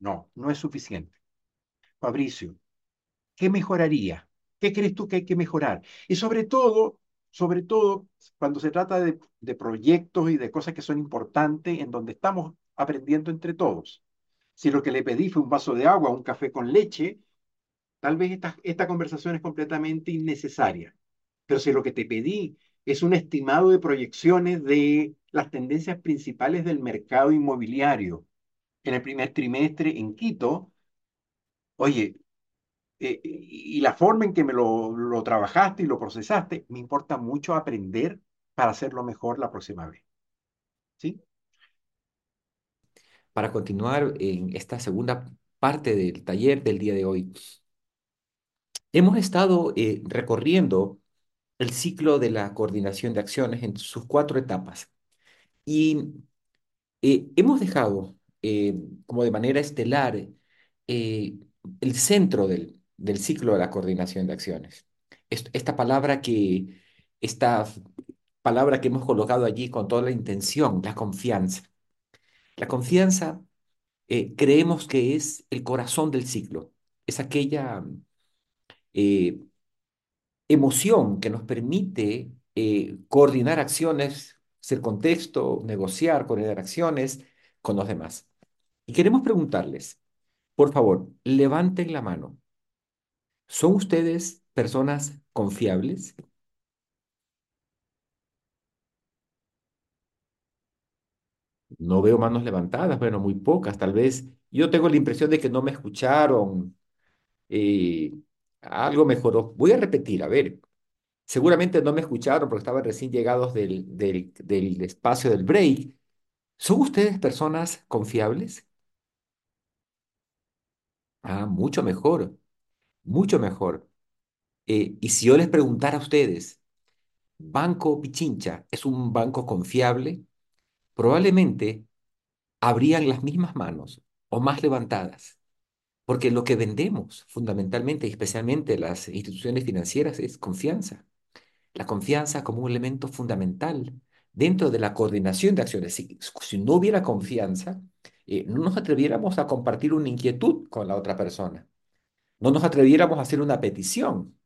No, no es suficiente. Fabricio, ¿qué mejoraría? ¿Qué crees tú que hay que mejorar? Y sobre todo, sobre todo, cuando se trata de, de proyectos y de cosas que son importantes, en donde estamos aprendiendo entre todos. Si lo que le pedí fue un vaso de agua, un café con leche, tal vez esta, esta conversación es completamente innecesaria. Pero si lo que te pedí es un estimado de proyecciones de las tendencias principales del mercado inmobiliario en el primer trimestre en Quito, oye, eh, y la forma en que me lo, lo trabajaste y lo procesaste, me importa mucho aprender para hacerlo mejor la próxima vez. ¿Sí? Para continuar en esta segunda parte del taller del día de hoy. Hemos estado eh, recorriendo el ciclo de la coordinación de acciones en sus cuatro etapas y eh, hemos dejado eh, como de manera estelar el centro del, del, ciclo de la coordinación de acciones. esta palabra que, esta palabra que hemos colocado allí con toda la intención, la confianza. La confianza eh, creemos que es el corazón del ciclo, es aquella eh, emoción que nos permite eh, coordinar acciones, ser contexto, negociar, coordinar acciones con los demás. Y queremos preguntarles, por favor, levanten la mano. ¿Son ustedes personas confiables? No veo manos levantadas, bueno, muy pocas, tal vez. Yo tengo la impresión de que no me escucharon. Eh, algo mejoró. Voy a repetir, a ver. Seguramente no me escucharon porque estaban recién llegados del, del, espacio del break. ¿Son ustedes personas confiables? Ah, mucho mejor, mucho mejor. Eh, y si yo les preguntara a ustedes, ¿Banco Pichincha es un banco confiable? Probablemente habrían las mismas manos o más levantadas, porque lo que vendemos fundamentalmente especialmente las instituciones financieras es confianza. La confianza como un elemento fundamental dentro de la coordinación de acciones. Si, no hubiera confianza, eh, no nos atreviéramos a compartir una inquietud con la otra persona. No nos atreviéramos a hacer una petición.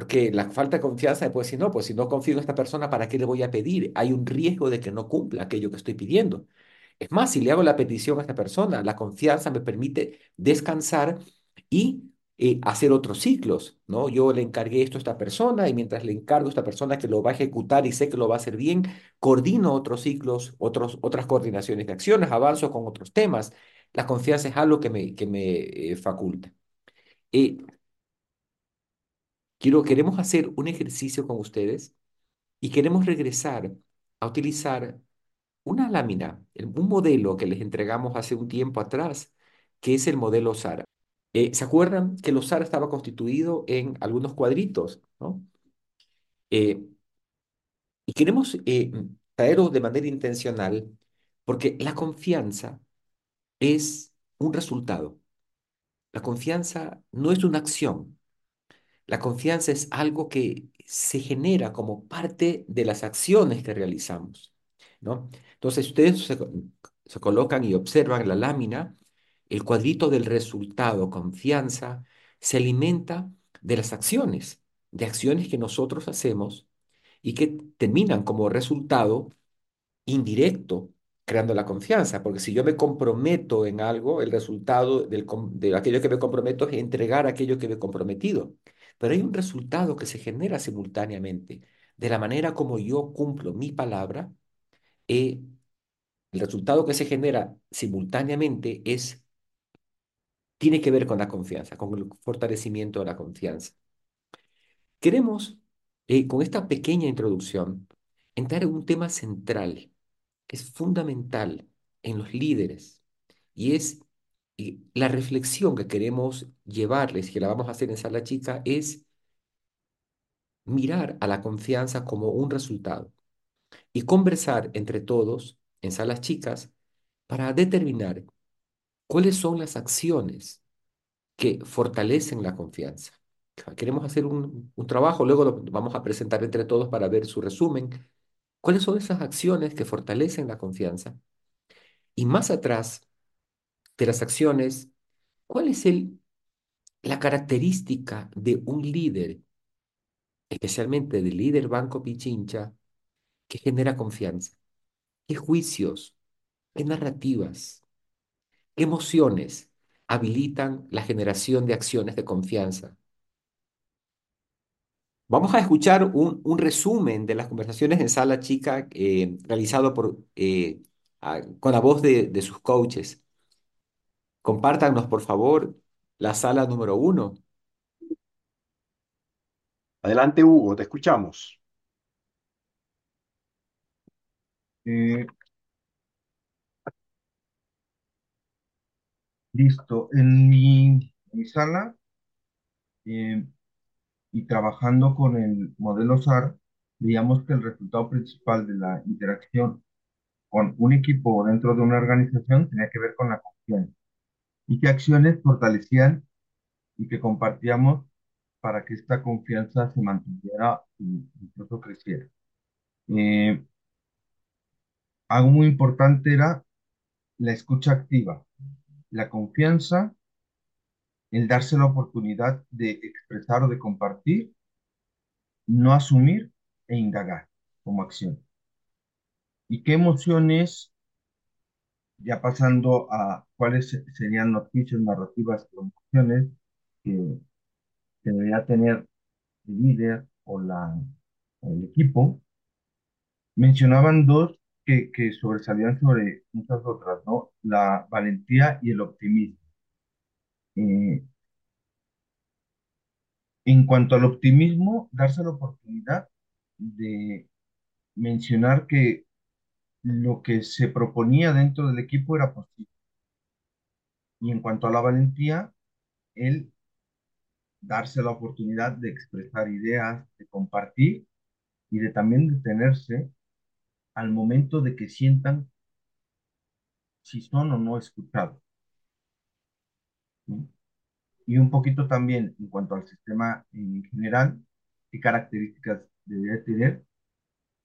Porque la falta de confianza puede decir, no, pues si no confío en esta persona, ¿para qué le voy a pedir? Hay un riesgo de que no cumpla aquello que estoy pidiendo. Es más, si le hago la petición a esta persona, la confianza me permite descansar y eh, hacer otros ciclos, ¿no? Yo le encargué esto a esta persona y mientras le encargo a esta persona que lo va a ejecutar y sé que lo va a hacer bien, coordino otros ciclos, otros, otras coordinaciones de acciones, avanzo con otros temas. La confianza es algo que me, que me eh, faculta. Eh, quiero, queremos hacer un ejercicio con ustedes y queremos regresar a utilizar una lámina, un modelo que les entregamos hace un tiempo atrás, que es el modelo SARA. Eh, ¿se acuerdan que los SAR estaba constituido en algunos cuadritos, ¿no? Eh, y queremos eh, traerlos de manera intencional porque la confianza es un resultado. La confianza no es una acción. La confianza es algo que se genera como parte de las acciones que realizamos, ¿no? Entonces, ustedes se, colocan y observan la lámina el cuadrito del resultado, confianza, se alimenta de las acciones, de acciones que nosotros hacemos y que terminan como resultado indirecto creando la confianza, porque si yo me comprometo en algo, el resultado de aquello que me comprometo es entregar aquello que me he comprometido. Pero hay un resultado que se genera simultáneamente. De la manera como yo cumplo mi palabra, eh, el resultado que se genera simultáneamente es tiene que ver con la confianza, con el fortalecimiento de la confianza. Queremos, eh, con esta pequeña introducción, entrar en un tema central, que es fundamental en los líderes, y es la reflexión que queremos llevarles, que la vamos a hacer en Sala Chica, es mirar a la confianza como un resultado y conversar entre todos en salas chicas para determinar ¿Cuáles son las acciones que fortalecen la confianza? Queremos hacer un, trabajo, luego lo vamos a presentar entre todos para ver su resumen. ¿Cuáles son esas acciones que fortalecen la confianza? Y más atrás de las acciones, ¿cuál es el, la característica de un líder, especialmente del líder Banco Pichincha, que genera confianza? ¿Qué juicios? ¿Qué narrativas? ¿Qué emociones habilitan la generación de acciones de confianza? Vamos a escuchar un, resumen de las conversaciones en sala chica eh, realizado por, eh, con la voz de, de sus coaches. Compártanos, por favor, la sala número uno. Adelante, Hugo, te escuchamos. Eh, Listo. En mi, sala eh, y trabajando con el modelo SAR, veíamos que el resultado principal de la interacción con un equipo dentro de una organización tenía que ver con la confianza y qué acciones fortalecían y que compartíamos para que esta confianza se mantuviera e incluso creciera. Eh, algo muy importante era la escucha activa la confianza, el darse la oportunidad de expresar o de compartir, no asumir e indagar como acción. ¿Y qué emociones, ya pasando a cuáles serían noticias, narrativas o emociones que, debería tener el líder o, el equipo? Mencionaban dos que, que sobresalían sobre muchas otras, ¿no? La valentía y el optimismo. Eh, en cuanto al optimismo, darse la oportunidad de mencionar que lo que se proponía dentro del equipo era posible. Y en cuanto a la valentía, el darse la oportunidad de expresar ideas, de compartir y de también detenerse al momento de que sientan si son o no escuchados. Y un poquito también en cuanto al sistema en general, qué características debería tener.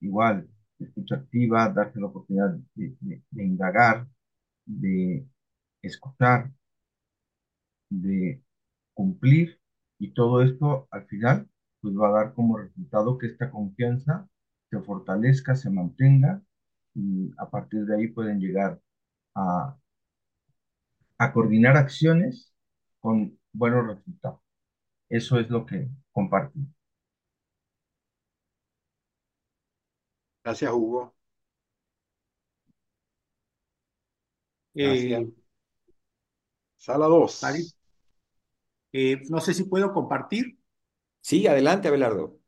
Igual, escucha activa, darse la oportunidad de, indagar, de escuchar, de cumplir y todo esto al final pues va a dar como resultado que esta confianza se fortalezca, se mantenga y a partir de ahí pueden llegar a, a coordinar acciones con buenos resultados. Eso es lo que comparto. Gracias, Hugo. Eh, Sala 2. Eh, no sé si puedo compartir. Sí, adelante, Abelardo.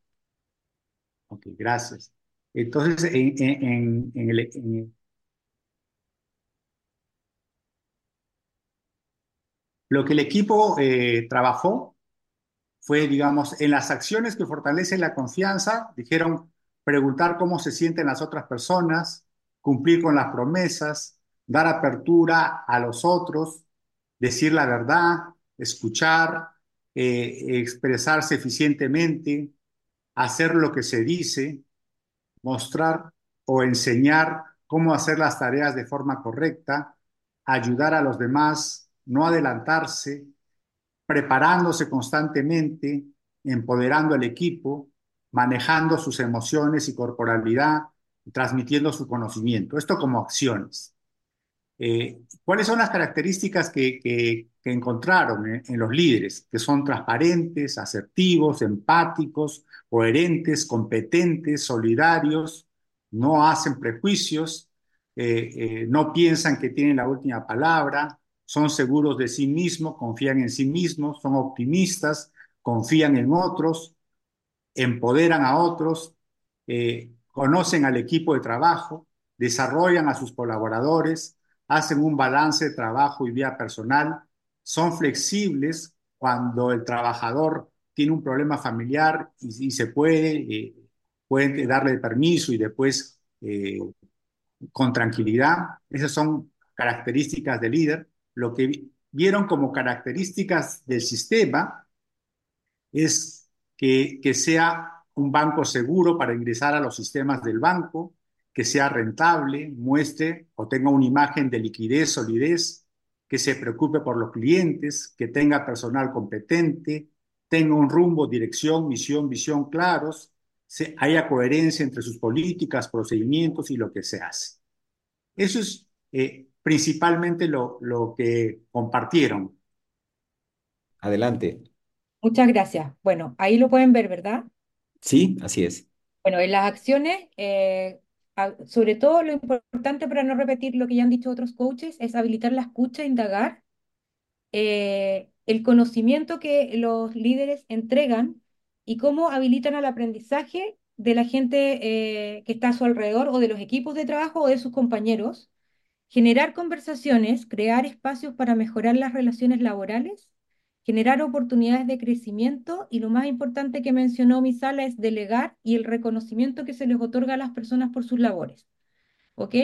Ok, gracias. Entonces, en, el, lo que el equipo eh, trabajó fue, digamos, en las acciones que fortalecen la confianza, dijeron preguntar cómo se sienten las otras personas, cumplir con las promesas, dar apertura a los otros, decir la verdad, escuchar, eh, expresarse eficientemente, hacer lo que se dice, mostrar o enseñar cómo hacer las tareas de forma correcta, ayudar a los demás, no adelantarse, preparándose constantemente, empoderando al equipo, manejando sus emociones y corporalidad, transmitiendo su conocimiento. Esto como acciones. Eh, ¿Cuáles son las características que, encontraron en, los líderes? Que son transparentes, asertivos, empáticos, coherentes, competentes, solidarios, no hacen prejuicios, eh, eh, no piensan que tienen la última palabra, son seguros de sí mismos, confían en sí mismos, son optimistas, confían en otros, empoderan a otros, conocen al equipo de trabajo, desarrollan a sus colaboradores, hacen un balance de trabajo y vida personal, son flexibles cuando el trabajador tiene un problema familiar y, se puede, eh, pueden darle permiso y después eh, con tranquilidad. Esas son características del líder. Lo que vieron como características del sistema es que, sea un banco seguro para ingresar a los sistemas del banco, que sea rentable, muestre o tenga una imagen de liquidez, solidez, que se preocupe por los clientes, que tenga personal competente, tenga un rumbo, dirección, misión, visión claros, se, haya coherencia entre sus políticas, procedimientos y lo que se hace. Eso es eh, principalmente lo, lo que compartieron. Adelante. Muchas gracias. Bueno, ahí lo pueden ver, ¿verdad? Sí, así es. Bueno, en las acciones, eh, sobre todo lo importante para no repetir lo que ya han dicho otros coaches es habilitar la escucha, indagar, eh, el conocimiento que los líderes entregan y cómo habilitan al aprendizaje de la gente eh, que está a su alrededor o de los equipos de trabajo o de sus compañeros, generar conversaciones, crear espacios para mejorar las relaciones laborales, generar oportunidades de crecimiento y lo más importante que mencionó mi sala es delegar y el reconocimiento que se les otorga a las personas por sus labores. ¿Ok?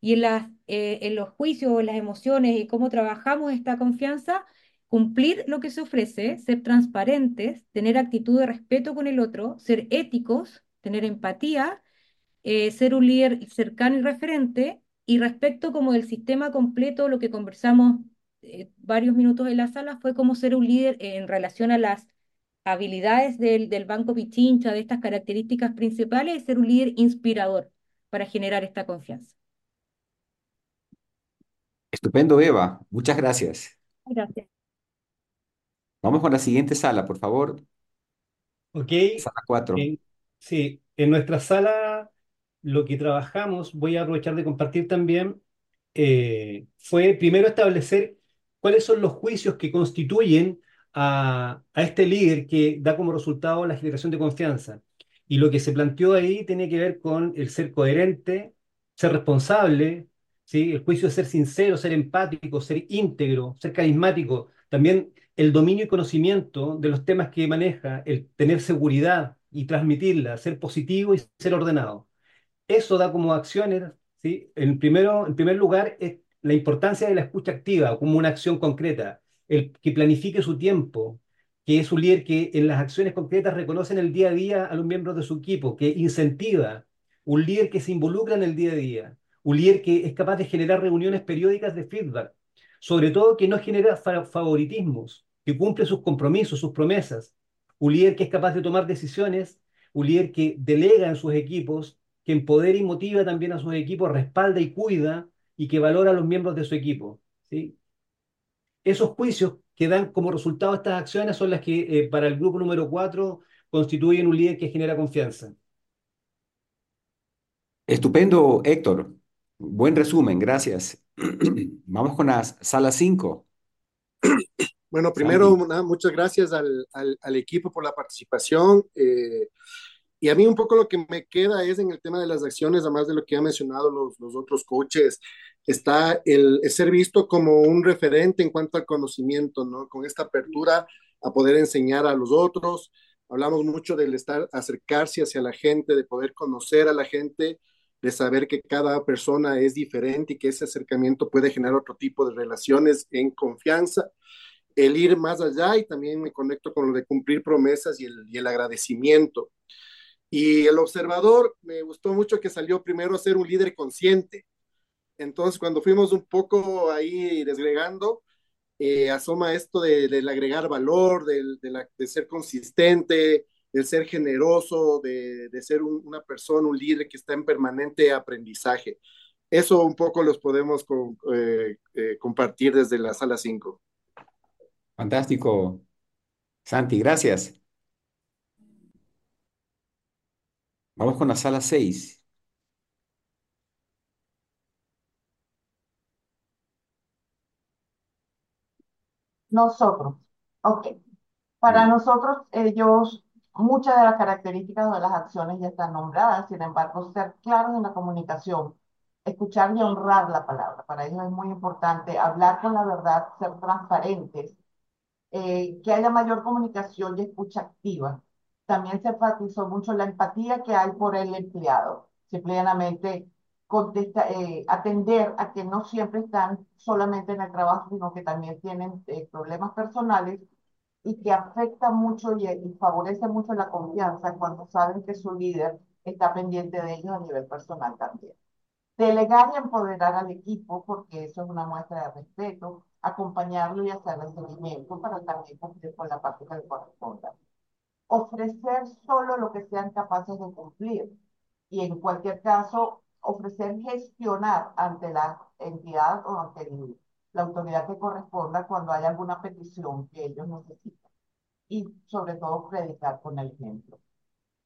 Y en, las, eh, en los juicios, en las emociones y cómo trabajamos esta confianza, cumplir lo que se ofrece, ser transparentes, tener actitud de respeto con el otro, ser éticos, tener empatía, eh, ser un líder cercano y referente, y respecto como del sistema completo, lo que conversamos eh, varios minutos en la sala fue cómo ser un líder en relación a las habilidades del, del Banco Pichincha, de estas características principales, y ser un líder inspirador para generar esta confianza. Estupendo, Eva. Muchas gracias. Gracias. Vamos con la siguiente sala, por favor. Ok. Sala 4. sí, en nuestra sala lo que trabajamos, voy a aprovechar de compartir también, eh, fue primero establecer cuáles son los juicios que constituyen a, este líder que da como resultado la generación de confianza. Y lo que se planteó ahí tiene que ver con el ser coherente, ser responsable, ¿sí? el juicio de ser sincero, ser empático, ser íntegro, ser carismático. También el dominio y conocimiento de los temas que maneja, el tener seguridad y transmitirla, ser positivo y ser ordenado. Eso da como acciones, ¿sí? En, primero, en primer lugar, es la importancia de la escucha activa como una acción concreta, el que planifique su tiempo, que es un líder que en las acciones concretas reconoce en el día a día a los miembros de su equipo, que incentiva, un líder que se involucra en el día a día, un líder que es capaz de generar reuniones periódicas de feedback, sobre todo que no genera favoritismos, que cumple sus compromisos, sus promesas, un líder que es capaz de tomar decisiones, un líder que delega en sus equipos, que empodera y motiva también a sus equipos, respalda y cuida y que valora a los miembros de su equipo. ¿sí? Esos juicios que dan como resultado estas acciones son las que para el grupo número 4 constituyen un líder que genera confianza. Estupendo, Héctor. Buen resumen, gracias. <clears throat> Vamos con la sala 5. <clears throat> Bueno, primero, muchas gracias al, al, equipo por la participación. Eh, y a mí un poco lo que me queda es en el tema de las acciones, además de lo que han mencionado los, los otros coaches, está el, ser visto como un referente en cuanto al conocimiento, ¿no? Con esta apertura a poder enseñar a los otros. Hablamos mucho del estar, acercarse hacia la gente, de poder conocer a la gente, de saber que cada persona es diferente y que ese acercamiento puede generar otro tipo de relaciones en confianza el ir más allá y también me conecto con lo de cumplir promesas y el, y el agradecimiento. Y el observador, me gustó mucho que salió primero a ser un líder consciente. Entonces, cuando fuimos un poco ahí desgregando, eh, asoma esto de, del agregar valor, del, de, la, de, ser consistente, del ser generoso, de, de ser un, una persona, un líder que está en permanente aprendizaje. Eso un poco los podemos con, eh, eh, compartir desde la sala 5. Fantástico. Santi, gracias. Vamos con la sala 6. Nosotros. Ok. Para nosotros, ellos, muchas de las características de las acciones ya están nombradas, sin embargo, ser claros en la comunicación, escuchar y honrar la palabra. Para ellos es muy importante hablar con la verdad, ser transparentes eh, que haya mayor comunicación y escucha activa. También se enfatizó mucho la empatía que hay por el empleado. Simplemente contesta, eh, atender a que no siempre están solamente en el trabajo, sino que también tienen eh, problemas personales y que afecta mucho y, y, favorece mucho la confianza cuando saben que su líder está pendiente de ellos a nivel personal también. Delegar y empoderar al equipo, porque eso es una muestra de respeto, acompañarlo y hacer el seguimiento para también cumplir con la parte que le corresponda. Ofrecer solo lo que sean capaces de cumplir y en cualquier caso ofrecer gestionar ante la entidad o ante la autoridad que corresponda cuando hay alguna petición que ellos necesitan. Y sobre todo predicar con el ejemplo.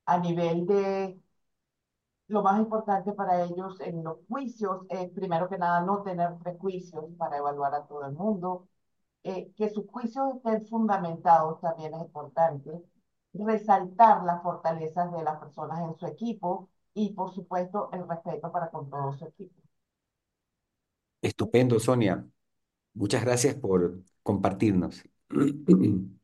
A nivel de lo más importante para ellos en los juicios es, primero que nada, no tener prejuicios para evaluar a todo el mundo, eh, que sus juicios estén fundamentados también es importante, resaltar las fortalezas de las personas en su equipo y, por supuesto, el respeto para con todo su equipo. Estupendo, Sonia. Muchas gracias por compartirnos. <clears throat>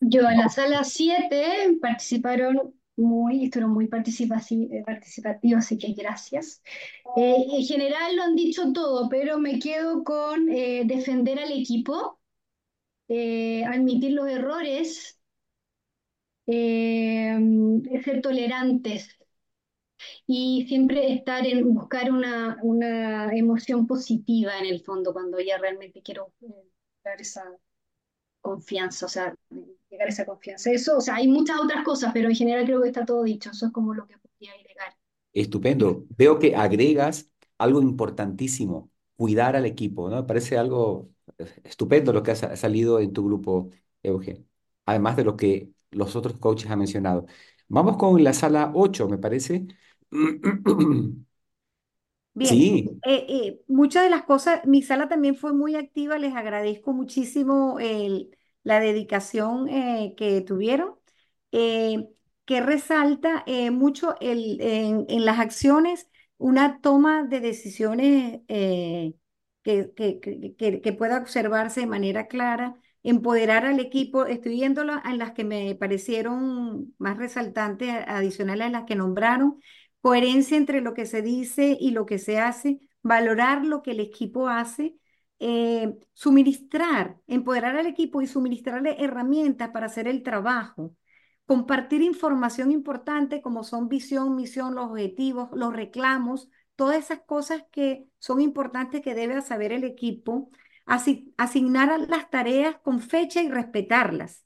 Yo en la sala 7 participaron muy, estuvieron muy eh, participativos, así que gracias. Eh, en general lo han dicho todo, pero me quedo con eh, defender al equipo, admitir los errores, ser tolerantes y siempre estar en buscar una, una emoción positiva en el fondo cuando ya realmente quiero dar esa confianza, o sea, llegar a esa confianza. Eso, o sea, hay muchas otras cosas, pero en general creo que está todo dicho. Eso es como lo que podría agregar. Estupendo. Veo que agregas algo importantísimo, cuidar al equipo, ¿no? Parece algo estupendo lo que ha salido en tu grupo, Euge, además de lo que los otros coaches han mencionado. Vamos con la sala 8, me parece. <clears throat> Bien, sí. Eh, eh, muchas de las cosas, mi sala también fue muy activa, les agradezco muchísimo el, la dedicación eh, que tuvieron, que resalta mucho el, en, en, las acciones una toma de decisiones que, que, que, que, pueda observarse de manera clara, empoderar al equipo, estoy viendo en las que me parecieron más resaltantes, adicionales a las que nombraron, coherencia entre lo que se dice y lo que se hace, valorar lo que el equipo hace, eh, suministrar, empoderar al equipo y suministrarle herramientas para hacer el trabajo, compartir información importante como son visión, misión, los objetivos, los reclamos, todas esas cosas que son importantes que debe saber el equipo, asignar las tareas con fecha y respetarlas.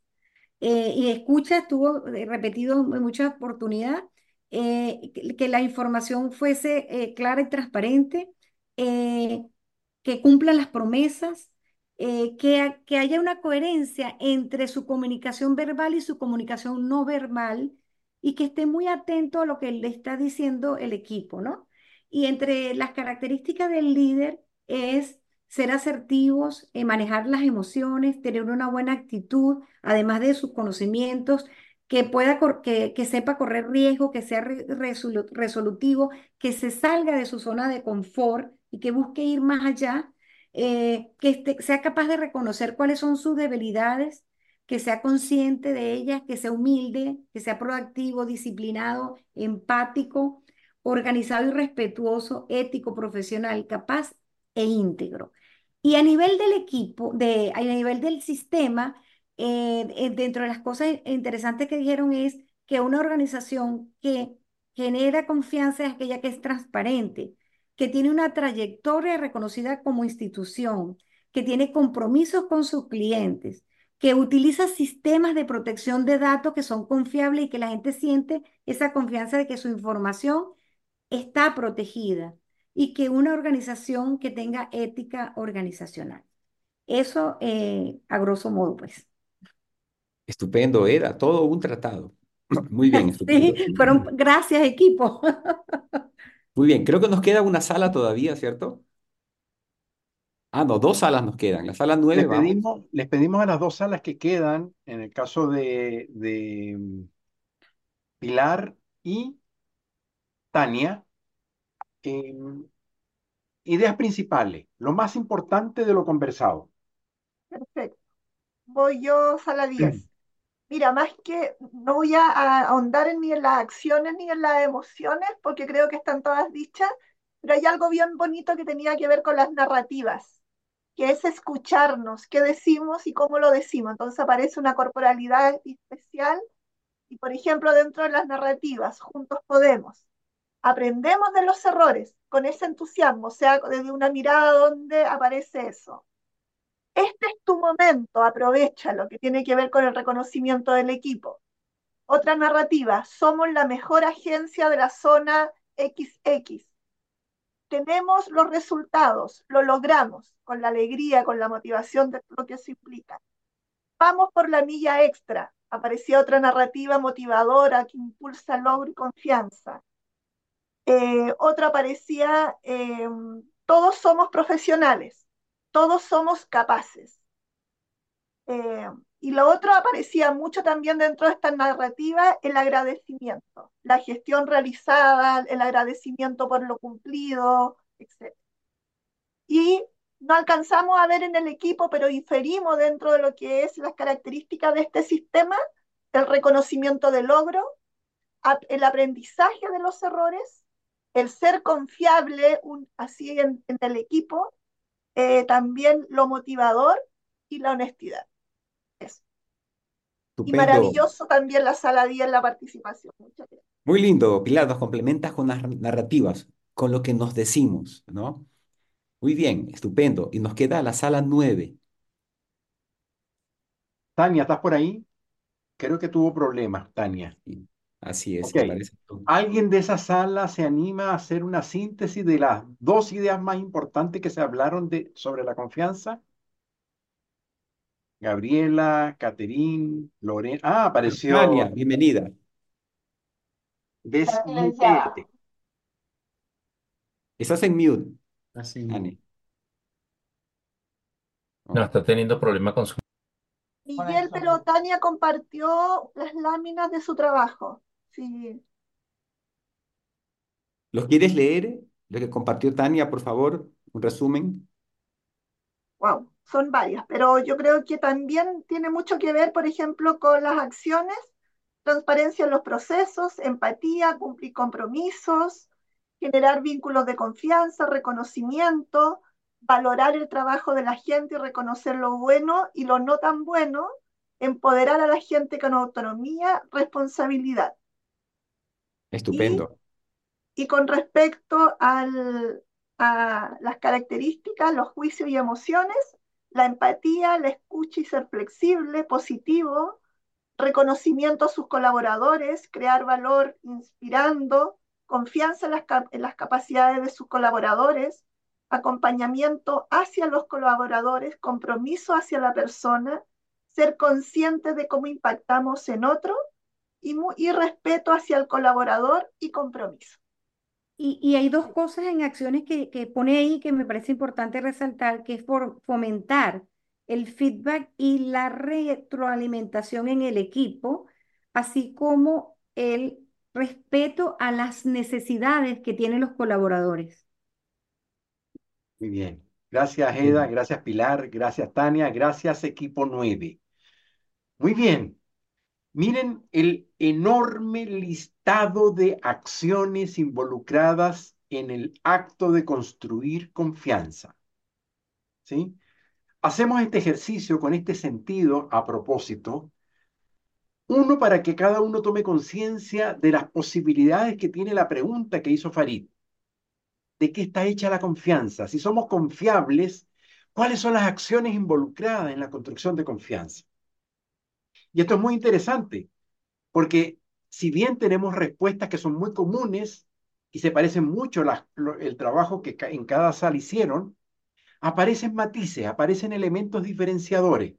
Eh, y escucha, estuvo eh, repetido en muchas oportunidades, eh, que, la información fuese clara y transparente, que cumplan las promesas, que, que haya una coherencia entre su comunicación verbal y su comunicación no verbal y que esté muy atento a lo que le está diciendo el equipo, ¿no? Y entre las características del líder es ser asertivos, eh, manejar las emociones, tener una buena actitud, además de sus conocimientos, que pueda que, que sepa correr riesgo, que sea resolutivo, que se salga de su zona de confort y que busque ir más allá, eh, que este, sea capaz de reconocer cuáles son sus debilidades, que sea consciente de ellas, que sea humilde, que sea proactivo, disciplinado, empático, organizado y respetuoso, ético, profesional, capaz e íntegro. Y a nivel del equipo, de, a nivel del sistema, eh, eh, dentro de las cosas interesantes que dijeron es que una organización que genera confianza es aquella que es transparente, que tiene una trayectoria reconocida como institución, que tiene compromisos con sus clientes, que utiliza sistemas de protección de datos que son confiables y que la gente siente esa confianza de que su información está protegida y que una organización que tenga ética organizacional. Eso eh, a grosso modo, pues. Estupendo, era todo un tratado. <clears throat> Muy bien, <laughs> estupendo. Sí, fueron, gracias equipo. <laughs> Muy bien, creo que nos queda una sala todavía, ¿cierto? Ah, no, dos salas nos quedan. La sala nueve, les pedimos, les pedimos a las dos salas que quedan, en el caso de, de mm, Pilar y Tania, em, ideas principales, lo más importante de lo conversado. Perfecto. Voy yo, sala 10. Mira, más que no voy a ahondar ni en las acciones ni en las emociones, porque creo que están todas dichas, pero hay algo bien bonito que tenía que ver con las narrativas, que es escucharnos, qué decimos y cómo lo decimos. Entonces aparece una corporalidad especial y, por ejemplo, dentro de las narrativas, juntos podemos. Aprendemos de los errores con ese entusiasmo, o sea, desde una mirada donde aparece eso este es tu momento, aprovecha lo que tiene que ver con el reconocimiento del equipo. Otra narrativa, somos la mejor agencia de la zona XX. Tenemos los resultados, lo logramos con la alegría, con la motivación de lo que eso implica. Vamos por la milla extra. Aparecía otra narrativa motivadora que impulsa logro y confianza. Eh, otra aparecía, eh, todos somos profesionales todos somos capaces. Eh, y lo otro aparecía mucho también dentro de esta narrativa, el agradecimiento, la gestión realizada, el agradecimiento por lo cumplido, etc. Y no alcanzamos a ver en el equipo, pero inferimos dentro de lo que es las características de este sistema, el reconocimiento del logro, el aprendizaje de los errores, el ser confiable así en el equipo eh, también lo motivador y la honestidad. Y maravilloso también la sala 10, la participación. Muchas gracias. Muy lindo, Pilar, nos complementas con las narrativas, con lo que nos decimos, ¿no? Muy bien, estupendo. Y nos queda la sala 9. Tania, ¿estás por ahí? Creo que tuvo problemas, Tania. Así es, ¿Alguien de esa sala se anima a hacer una síntesis de las dos ideas más importantes que se hablaron de, sobre la confianza? Gabriela, Caterín, Lorena. Ah, apareció. Tania, bienvenida. Estás en mute. Así. No, está teniendo problemas con su. Miguel, pero Tania compartió las láminas de su trabajo. Sí. ¿Los quieres leer? Lo que compartió Tania, por favor, un resumen. Wow, son varias, pero yo creo que también tiene mucho que ver, por ejemplo, con las acciones, transparencia en los procesos, empatía, cumplir compromisos, generar vínculos de confianza, reconocimiento, valorar el trabajo de la gente y reconocer lo bueno y lo no tan bueno, empoderar a la gente con autonomía, responsabilidad. Estupendo. Y, con respecto al, a las características, los juicios y emociones, la empatía, la escucha y ser flexible, positivo, reconocimiento a sus colaboradores, crear valor inspirando, confianza en las, en las capacidades de sus colaboradores, acompañamiento hacia los colaboradores, compromiso hacia la persona, ser consciente de cómo impactamos en otro y, y respeto hacia el colaborador y compromiso. Y, y, hay dos cosas en acciones que, que, pone ahí que me parece importante resaltar, que es por fomentar el feedback y la retroalimentación en el equipo, así como el respeto a las necesidades que tienen los colaboradores. Muy bien. Gracias, Eda. Gracias, Pilar. Gracias, Tania. Gracias, equipo 9. Muy bien. Miren el enorme listado de acciones involucradas en el acto de construir confianza. ¿Sí? Hacemos este ejercicio con este sentido a propósito. Uno, para que cada uno tome conciencia de las posibilidades que tiene la pregunta que hizo Farid de qué está hecha la confianza. Si somos confiables, ¿cuáles son las acciones involucradas en la construcción de confianza? Y esto es muy interesante, porque si bien tenemos respuestas que son muy comunes y se parecen mucho el trabajo que en cada sala hicieron, aparecen matices, aparecen elementos diferenciadores,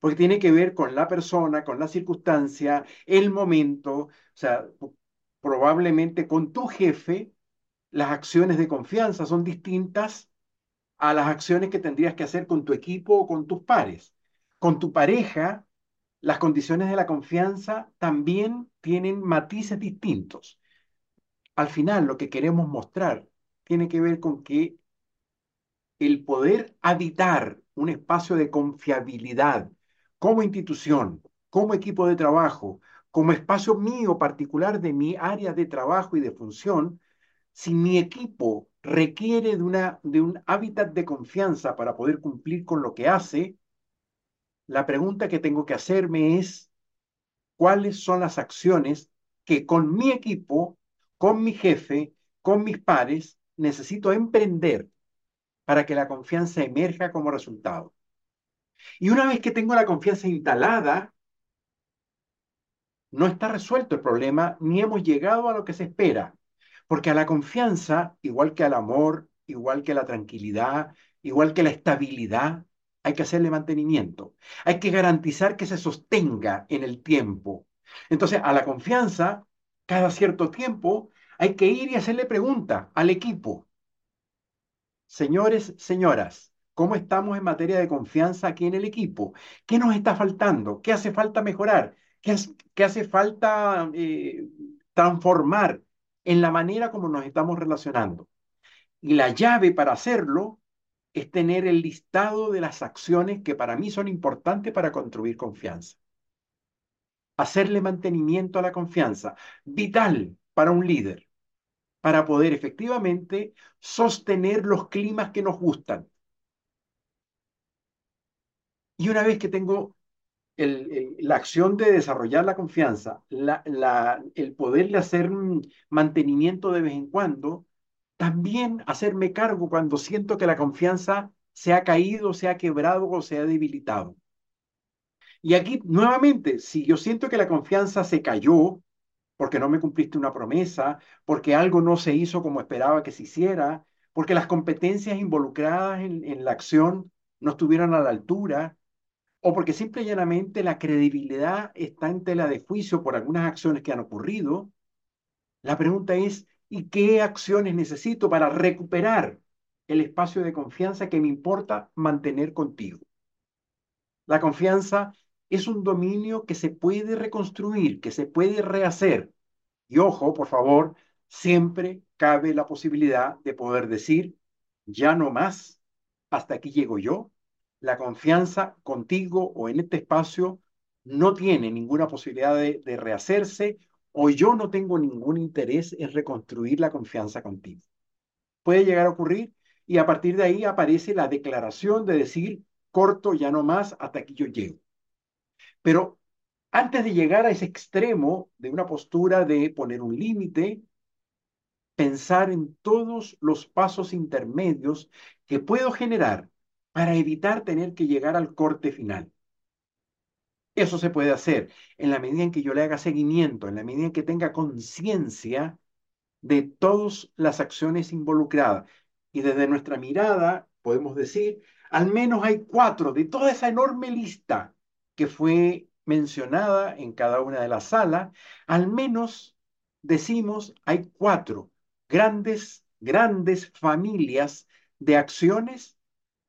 porque tiene que ver con la persona, con la circunstancia, el momento, o sea, probablemente con tu jefe las acciones de confianza son distintas a las acciones que tendrías que hacer con tu equipo o con tus pares. Con tu pareja, las condiciones de la confianza también tienen matices distintos. Al final, lo que queremos mostrar tiene que ver con que el poder habitar un espacio de confiabilidad como institución, como equipo de trabajo, como espacio mío particular de mi área de trabajo y de función, si mi equipo requiere de, una, de un hábitat de confianza para poder cumplir con lo que hace, la pregunta que tengo que hacerme es, ¿cuáles son las acciones que con mi equipo, con mi jefe, con mis pares, necesito emprender para que la confianza emerja como resultado? Y una vez que tengo la confianza instalada, no está resuelto el problema ni hemos llegado a lo que se espera. Porque a la confianza, igual que al amor, igual que a la tranquilidad, igual que la estabilidad, hay que hacerle mantenimiento. Hay que garantizar que se sostenga en el tiempo. Entonces, a la confianza, cada cierto tiempo, hay que ir y hacerle pregunta al equipo. Señores, señoras, ¿cómo estamos en materia de confianza aquí en el equipo? ¿Qué nos está faltando? ¿Qué hace falta mejorar? ¿Qué, hace falta eh, transformar? en la manera como nos estamos relacionando. Y la llave para hacerlo es tener el listado de las acciones que para mí son importantes para construir confianza. Hacerle mantenimiento a la confianza, vital para un líder, para poder efectivamente sostener los climas que nos gustan. Y una vez que tengo la acción de desarrollar la confianza, el poderle hacer mantenimiento de vez en cuando, también hacerme cargo cuando siento que la confianza se ha caído, se ha quebrado o se ha debilitado. Y aquí, nuevamente, si yo siento que la confianza se cayó porque no me cumpliste una promesa, porque algo no se hizo como esperaba que se hiciera, porque las competencias involucradas en, en la acción no estuvieron a la altura, o porque simple y llanamente la credibilidad está en tela de juicio por algunas acciones que han ocurrido, la pregunta es, ¿y qué acciones necesito para recuperar el espacio de confianza que me importa mantener contigo? La confianza es un dominio que se puede reconstruir, que se puede rehacer. Y ojo, por favor, siempre cabe la posibilidad de poder decir, ya no más, hasta aquí llego yo, la confianza contigo o en este espacio no tiene ninguna posibilidad de, rehacerse o yo no tengo ningún interés en reconstruir la confianza contigo. Puede llegar a ocurrir y a partir de ahí aparece la declaración de decir, corto, ya no más, hasta aquí yo llego. Pero antes de llegar a ese extremo de una postura de poner un límite, pensar en todos los pasos intermedios que puedo generar para evitar tener que llegar al corte final. Eso se puede hacer en la medida en que yo le haga seguimiento, en la medida en que tenga conciencia de todas las acciones involucradas. Y desde nuestra mirada podemos decir, al menos hay cuatro de toda esa enorme lista que fue mencionada en cada una de las salas, al menos decimos hay cuatro grandes, grandes familias de acciones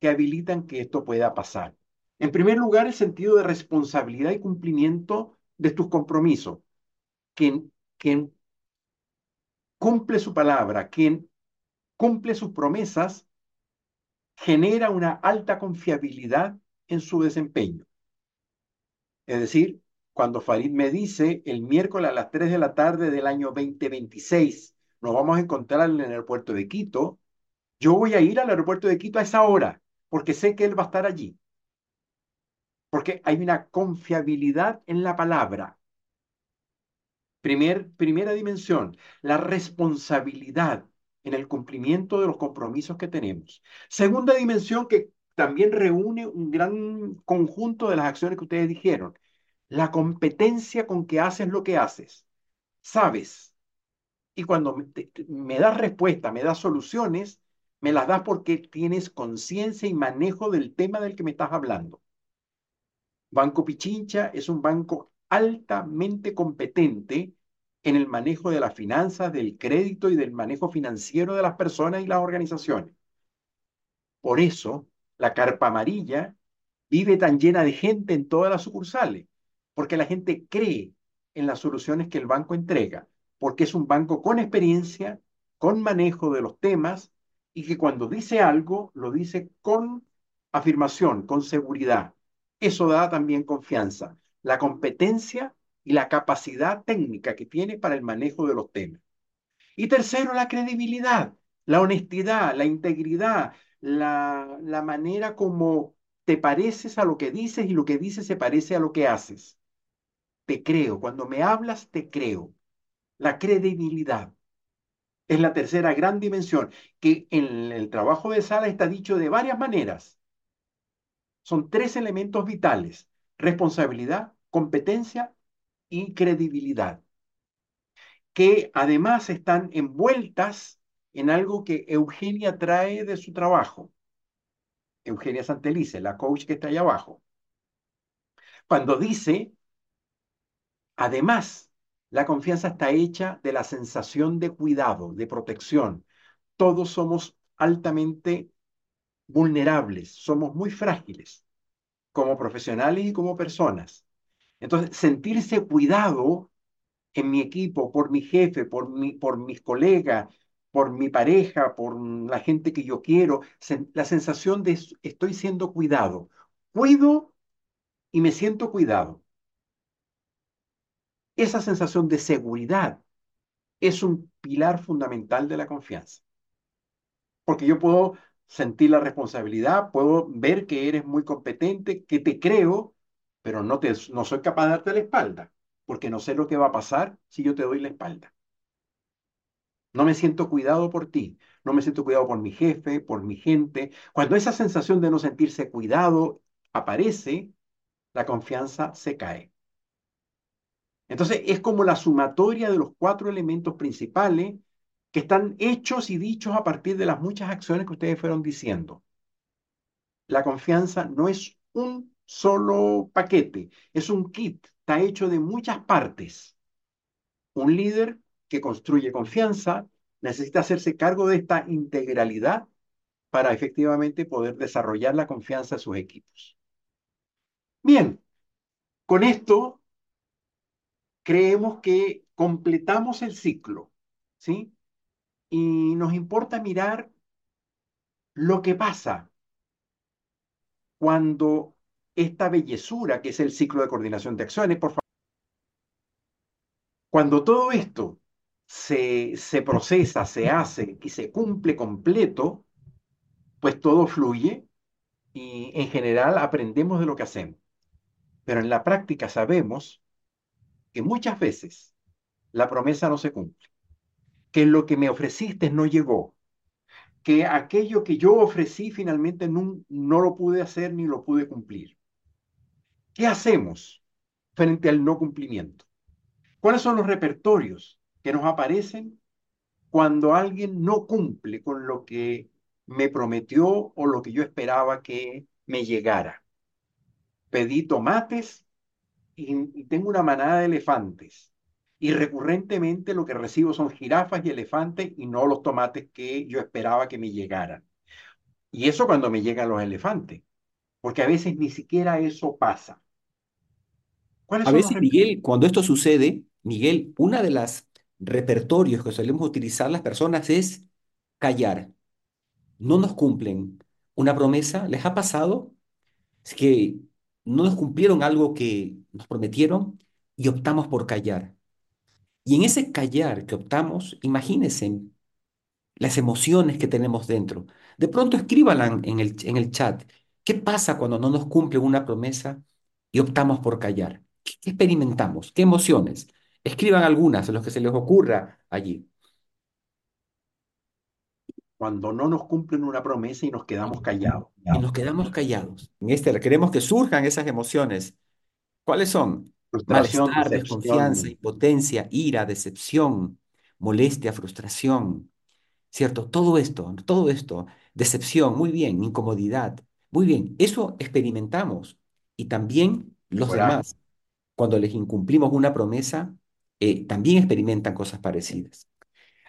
que habilitan que esto pueda pasar. En primer lugar, el sentido de responsabilidad y cumplimiento de tus compromisos. Quien, cumple su palabra, quien cumple sus promesas, genera una alta confiabilidad en su desempeño. Es decir, cuando Farid me dice el miércoles a las 3 de la tarde del año 2026 nos vamos a encontrar en el aeropuerto de Quito, yo voy a ir al aeropuerto de Quito a esa hora, porque sé que él va a estar allí. Porque hay una confiabilidad en la palabra. Primer, primera dimensión, la responsabilidad en el cumplimiento de los compromisos que tenemos. Segunda dimensión que también reúne un gran conjunto de las acciones que ustedes dijeron, la competencia con que haces lo que haces. Sabes. Y cuando me, me das respuesta, me das soluciones, me las das porque tienes conciencia y manejo del tema del que me estás hablando. Banco Pichincha es un banco altamente competente en el manejo de las finanzas, del crédito y del manejo financiero de las personas y las organizaciones. Por eso, la carpa amarilla vive tan llena de gente en todas las sucursales, porque la gente cree en las soluciones que el banco entrega, porque es un banco con experiencia, con manejo de los temas y que cuando dice algo lo dice con afirmación, con seguridad. Eso da también confianza. La competencia y la capacidad técnica que tiene para el manejo de los temas. Y tercero, la credibilidad, la honestidad, la integridad, la, la manera como te pareces a lo que dices y lo que dices se parece a lo que haces. Te creo, cuando me hablas, te creo. La credibilidad es la tercera gran dimensión, que en el trabajo de sala está dicho de varias maneras. Son tres elementos vitales, responsabilidad, competencia y credibilidad, que además están envueltas en algo que Eugenia trae de su trabajo. Eugenia Santelice, la coach que está ahí abajo. Cuando dice, además, la confianza está hecha de la sensación de cuidado, de protección. Todos somos altamente vulnerables, somos muy frágiles como profesionales y como personas. Entonces, sentirse cuidado en mi equipo, por mi jefe, por, mi, por mis colegas, por mi pareja, por la gente que yo quiero, la sensación de estoy siendo cuidado. Cuido y me siento cuidado. Esa sensación de seguridad es un pilar fundamental de la confianza. Porque yo puedo sentir la responsabilidad, puedo ver que eres muy competente, que te creo, pero no, te, no soy capaz de darte la espalda, porque no sé lo que va a pasar si yo te doy la espalda. No me siento cuidado por ti, no me siento cuidado por mi jefe, por mi gente. Cuando esa sensación de no sentirse cuidado aparece, la confianza se cae. Entonces es como la sumatoria de los cuatro elementos principales que están hechos y dichos a partir de las muchas acciones que ustedes fueron diciendo. La confianza no es un solo paquete, es un kit, está hecho de muchas partes. Un líder que construye confianza necesita hacerse cargo de esta integralidad para efectivamente poder desarrollar la confianza de sus equipos. Bien, con esto creemos que completamos el ciclo, ¿sí? Y nos importa mirar lo que pasa cuando esta bellezura, que es el ciclo de coordinación de acciones, por favor. Cuando todo esto se, se procesa, se hace y se cumple completo, pues todo fluye y en general aprendemos de lo que hacemos. Pero en la práctica sabemos que muchas veces la promesa no se cumple, que lo que me ofreciste no llegó, que aquello que yo ofrecí finalmente no, no lo pude hacer ni lo pude cumplir. ¿Qué hacemos frente al no cumplimiento? ¿Cuáles son los repertorios que nos aparecen cuando alguien no cumple con lo que me prometió o lo que yo esperaba que me llegara. Pedí tomates y, tengo una manada de elefantes. Y recurrentemente lo que recibo son jirafas y elefantes y no los tomates que yo esperaba que me llegaran. Y eso cuando me llegan los elefantes, porque a veces ni siquiera eso pasa. A veces, Miguel, cuando esto sucede, Miguel, una de las repertorios que solemos utilizar las personas es callar. No nos cumplen una promesa. ¿Les ha pasado? Es que no nos cumplieron algo que nos prometieron y optamos por callar. Y en ese callar que optamos, imagínense las emociones que tenemos dentro. De pronto escríbanla en el, en el chat. ¿Qué pasa cuando no nos cumple una promesa y optamos por callar? ¿Qué, experimentamos? ¿Qué emociones? Escriban algunas los que se les ocurra allí. Cuando no nos cumplen una promesa y nos quedamos callados. Y nos quedamos callados. En este queremos que surjan esas emociones. ¿Cuáles son? Malestar, desconfianza, impotencia, ira, decepción, molestia, frustración, ¿cierto? Todo esto, todo esto, decepción, muy bien, incomodidad, muy bien, eso experimentamos. Y también los demás, cuando les incumplimos una promesa, eh, también experimentan cosas parecidas.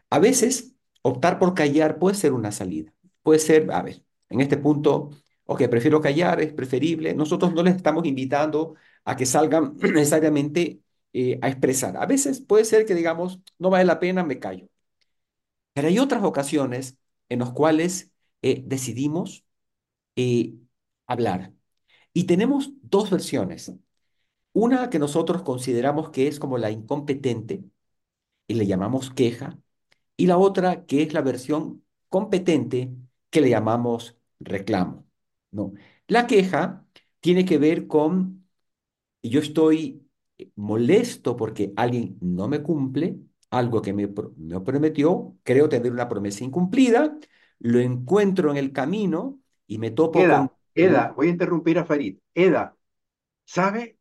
A veces, optar por callar puede ser una salida. Puede ser, a ver, en este punto, ok, prefiero callar, es preferible. Nosotros no les estamos invitando a que salgan <clears throat> necesariamente eh, a expresar. A veces puede ser que digamos, no vale la pena, me callo. Pero hay otras ocasiones en las cuales eh, decidimos eh, hablar. Y tenemos dos versiones. Una que nosotros consideramos que es como la incompetente y le llamamos queja, y la otra que es la versión competente que le llamamos reclamo. ¿no? La queja tiene que ver con yo estoy molesto porque alguien no me cumple algo que me, prometió, creo tener una promesa incumplida, lo encuentro en el camino y me topo Eda, con... Eda, voy a interrumpir a Farid. Eda, ¿sabe?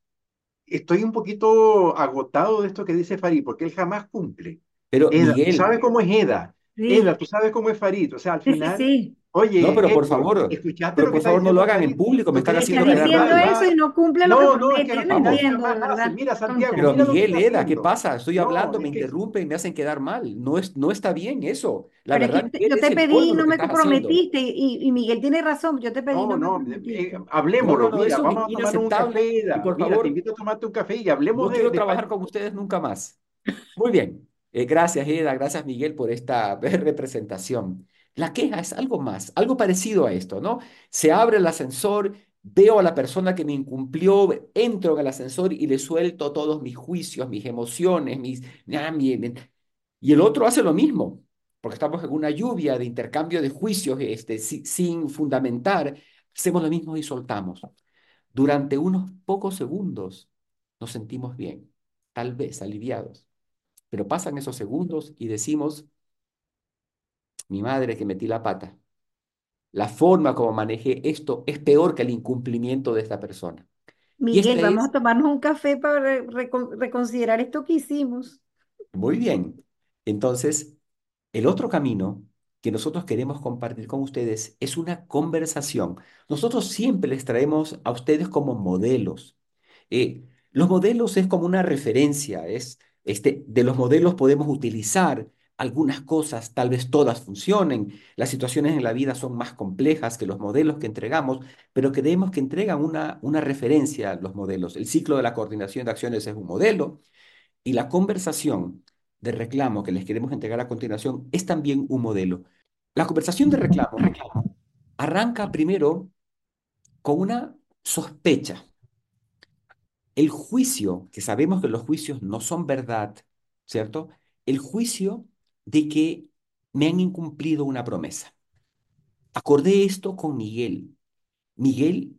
Estoy un poquito agotado de esto que dice Farid, porque él jamás cumple. Pero Eda, Miguel... ¿sabe cómo es Eda? Eda, tú sabes cómo es Farid. O sea, al final... Sí, Oye, no, pero por favor, pero por favor no lo hagan en público, me están haciendo quedar mal. eso y no cumple lo no, que no, es que no, entiendo, Mira, Santiago, pero Miguel, Eda, ¿qué pasa? Estoy hablando, me interrumpen, me hacen quedar mal. No es, no está bien eso. La pero verdad, yo te pedí y no me comprometiste y, y, Miguel tiene razón. Yo te pedí. No, no, eh, hablemos. mira, vamos a tomar un café, Eda. por favor, te invito a tomarte un café y hablemos no quiero trabajar con ustedes nunca más. Muy bien. Eh, gracias, Eda. Gracias, Miguel, por esta <laughs> representación. La queja es algo más, algo parecido a esto, ¿no? Se abre el ascensor, veo a la persona que me incumplió, entro en el ascensor y le suelto todos mis juicios, mis emociones, mis... Y el otro hace lo mismo, porque estamos en una lluvia de intercambio de juicios este, sin fundamentar, hacemos lo mismo y soltamos. Durante unos pocos segundos nos sentimos bien, tal vez aliviados, pero pasan esos segundos y decimos, mi madre que metí la pata. La forma como manejé esto es peor que el incumplimiento de esta persona. Miguel, vamos a tomarnos un café para reconsiderar esto que hicimos. Muy bien. Entonces, el otro camino que nosotros queremos compartir con ustedes es una conversación. Nosotros siempre les traemos a ustedes como modelos. Eh, los modelos es como una referencia, es este, de los modelos podemos utilizar algunas cosas, tal vez todas funcionen, las situaciones en la vida son más complejas que los modelos que entregamos, pero creemos que entregan una, una referencia a los modelos. El ciclo de la coordinación de acciones es un modelo y la conversación de reclamo que les queremos entregar a continuación es también un modelo. La conversación de reclamo arranca primero con una sospecha. El juicio, que sabemos que los juicios no son verdad, ¿cierto? El juicio de que me han incumplido una promesa. Acordé esto con Miguel. Miguel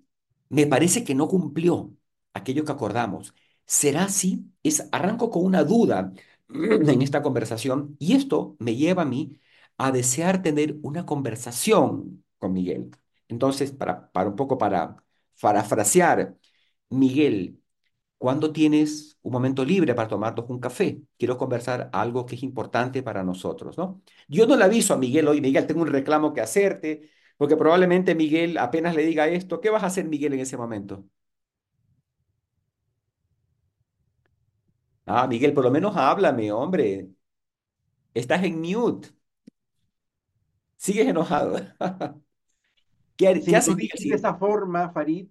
me parece que no cumplió aquello que acordamos. ¿Será así? Es, arranco con una duda <clears throat> en esta conversación y esto me lleva a mí a desear tener una conversación con Miguel. Entonces, para, para un poco para parafrasear, Miguel, ¿cuándo tienes un momento libre para tomarnos un café? Quiero conversar algo que es importante para nosotros, ¿no? Yo no le aviso a Miguel hoy, Miguel, tengo un reclamo que hacerte, porque probablemente Miguel apenas le diga esto, ¿qué vas a hacer Miguel en ese momento? Ah, Miguel, por lo menos háblame, hombre. Estás en mute. Sigues enojado. <laughs> ¿Qué, ¿qué haces, Miguel? De esa forma, Farid,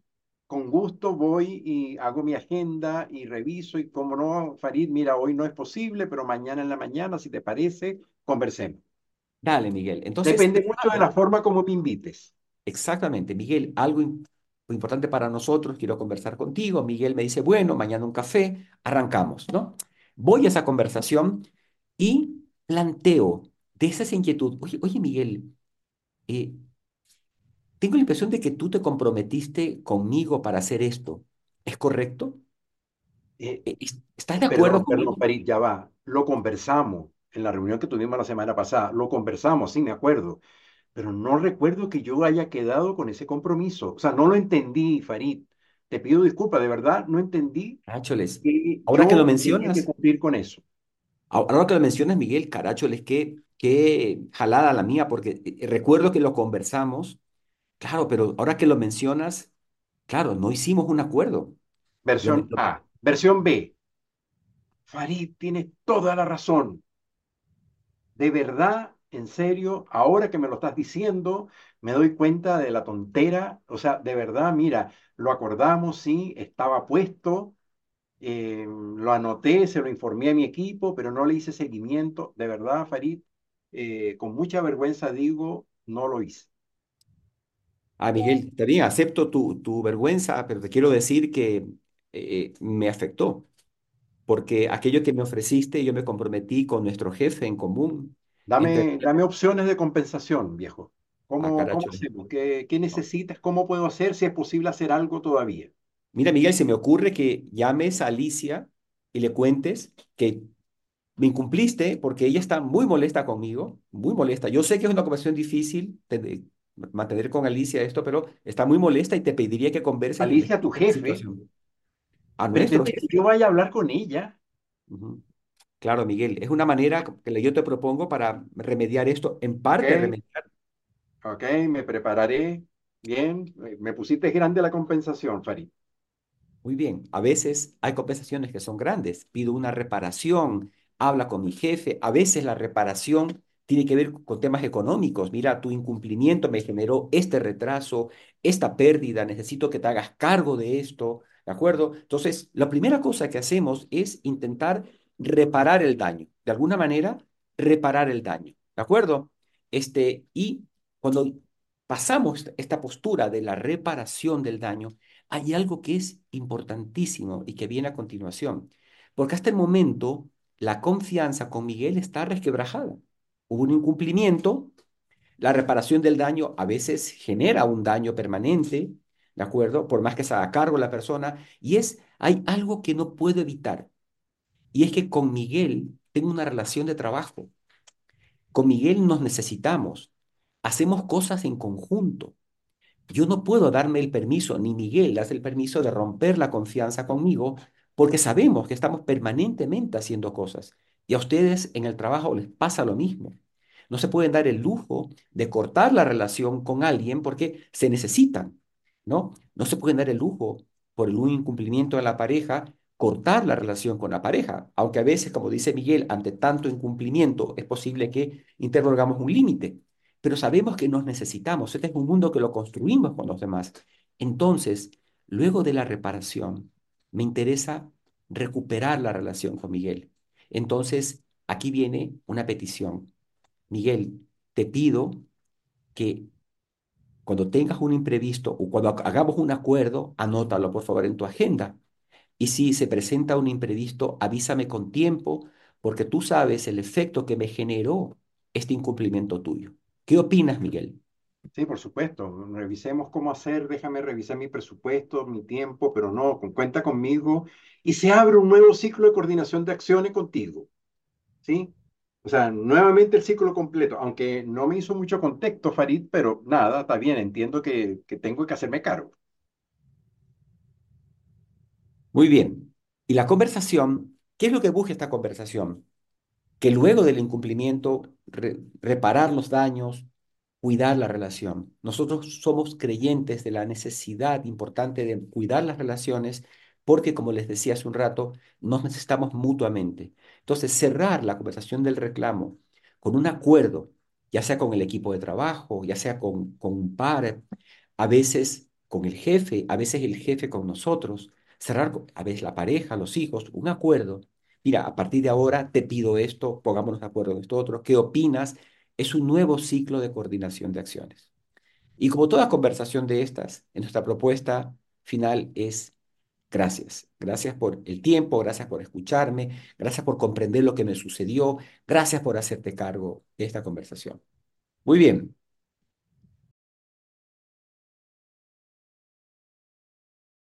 con gusto voy y hago mi agenda y reviso y como no, Farid, mira, hoy no es posible, pero mañana en la mañana, si te parece, conversemos. Dale, Miguel. Entonces, Depende mucho de la forma como me invites. Exactamente, Miguel, algo importante para nosotros, quiero conversar contigo. Miguel me dice, bueno, mañana un café, arrancamos, ¿no? Voy a esa conversación y planteo de esa inquietud, oye, oye Miguel, eh, tengo la impresión de que tú te comprometiste conmigo para hacer esto. ¿Es correcto? Eh, eh, ¿Estás de acuerdo perdón, Farid, ya va. Lo conversamos en la reunión que tuvimos la semana pasada. Lo conversamos, sí, me acuerdo. Pero no recuerdo que yo haya quedado con ese compromiso. O sea, no lo entendí, Farid. Te pido disculpas, de verdad, no entendí. Caracholes, ahora que lo mencionas. Que cumplir con eso. Ahora que lo mencionas, Miguel, caracholes, qué, qué jalada la mía, porque eh, recuerdo que lo conversamos Claro, pero ahora que lo mencionas, claro, no hicimos un acuerdo. Versión A. Versión B. Farid tiene toda la razón. De verdad, en serio, ahora que me lo estás diciendo, me doy cuenta de la tontera. O sea, de verdad, mira, lo acordamos, sí, estaba puesto, eh, lo anoté, se lo informé a mi equipo, pero no le hice seguimiento. De verdad, Farid, eh, con mucha vergüenza digo, no lo hice. Ah, Miguel, está bien, acepto tu, tu vergüenza, pero te quiero decir que eh, me afectó, porque aquello que me ofreciste, yo me comprometí con nuestro jefe en común. Dame, dame opciones de compensación, viejo. ¿Cómo, ah, cómo hacemos? ¿Qué, qué necesitas? ¿Cómo puedo hacer? Si es posible hacer algo todavía. Mira, Miguel, se me ocurre que llames a Alicia y le cuentes que me incumpliste porque ella está muy molesta conmigo, muy molesta. Yo sé que es una conversación difícil, mantener con Alicia esto, pero está muy molesta y te pediría que converses. Alicia, tu jefe. A nuestro jefe. Yo vaya a hablar con ella. Claro, Miguel, es una manera que yo te propongo para remediar esto, en parte remediar. Ok, me prepararé. Bien, me pusiste grande la compensación, Farid. Muy bien, a veces hay compensaciones que son grandes. Pido una reparación, habla con mi jefe. A veces la reparación tiene que ver con temas económicos. Mira, tu incumplimiento me generó este retraso, esta pérdida, necesito que te hagas cargo de esto, ¿de acuerdo? Entonces, la primera cosa que hacemos es intentar reparar el daño, de alguna manera, reparar el daño, ¿de acuerdo? Este, y cuando pasamos esta postura de la reparación del daño, hay algo que es importantísimo y que viene a continuación, porque hasta el momento la confianza con Miguel está resquebrajada hubo un incumplimiento, la reparación del daño a veces genera un daño permanente, ¿de acuerdo? Por más que se haga cargo la persona, y es, hay algo que no puedo evitar, y es que con Miguel tengo una relación de trabajo. Con Miguel nos necesitamos, hacemos cosas en conjunto. Yo no puedo darme el permiso, ni Miguel hace el permiso de romper la confianza conmigo, porque sabemos que estamos permanentemente haciendo cosas. Y a ustedes en el trabajo les pasa lo mismo. No se pueden dar el lujo de cortar la relación con alguien porque se necesitan, ¿no? No se pueden dar el lujo por el incumplimiento de la pareja cortar la relación con la pareja, aunque a veces, como dice Miguel, ante tanto incumplimiento es posible que interrogamos un límite, pero sabemos que nos necesitamos, este es un mundo que lo construimos con los demás. Entonces, luego de la reparación, me interesa recuperar la relación con Miguel. Entonces, aquí viene una petición. Miguel, te pido que cuando tengas un imprevisto o cuando hagamos un acuerdo, anótalo por favor en tu agenda. Y si se presenta un imprevisto, avísame con tiempo, porque tú sabes el efecto que me generó este incumplimiento tuyo. ¿Qué opinas, Miguel? Sí, por supuesto. Revisemos cómo hacer, déjame revisar mi presupuesto, mi tiempo, pero no, cuenta conmigo y se abre un nuevo ciclo de coordinación de acciones contigo. ¿Sí? O sea, nuevamente el ciclo completo, aunque no me hizo mucho contexto, Farid, pero nada, está bien, entiendo que, que tengo que hacerme cargo. Muy bien. Y la conversación, ¿qué es lo que busca esta conversación? Que luego del incumplimiento, reparar los daños, cuidar la relación. Nosotros somos creyentes de la necesidad importante de cuidar las relaciones porque, como les decía hace un rato, nos necesitamos mutuamente. Entonces, cerrar la conversación del reclamo con un acuerdo, ya sea con el equipo de trabajo, ya sea con, con un par, a veces con el jefe, a veces el jefe con nosotros, cerrar a veces la pareja, los hijos, un acuerdo. Mira, a partir de ahora te pido esto, pongámonos de acuerdo en esto otro, ¿qué opinas? Es un nuevo ciclo de coordinación de acciones. Y como toda conversación de estas, en nuestra propuesta final es gracias. Gracias por el tiempo, gracias por escucharme, gracias por comprender lo que me sucedió, gracias por hacerte cargo de esta conversación. Muy bien,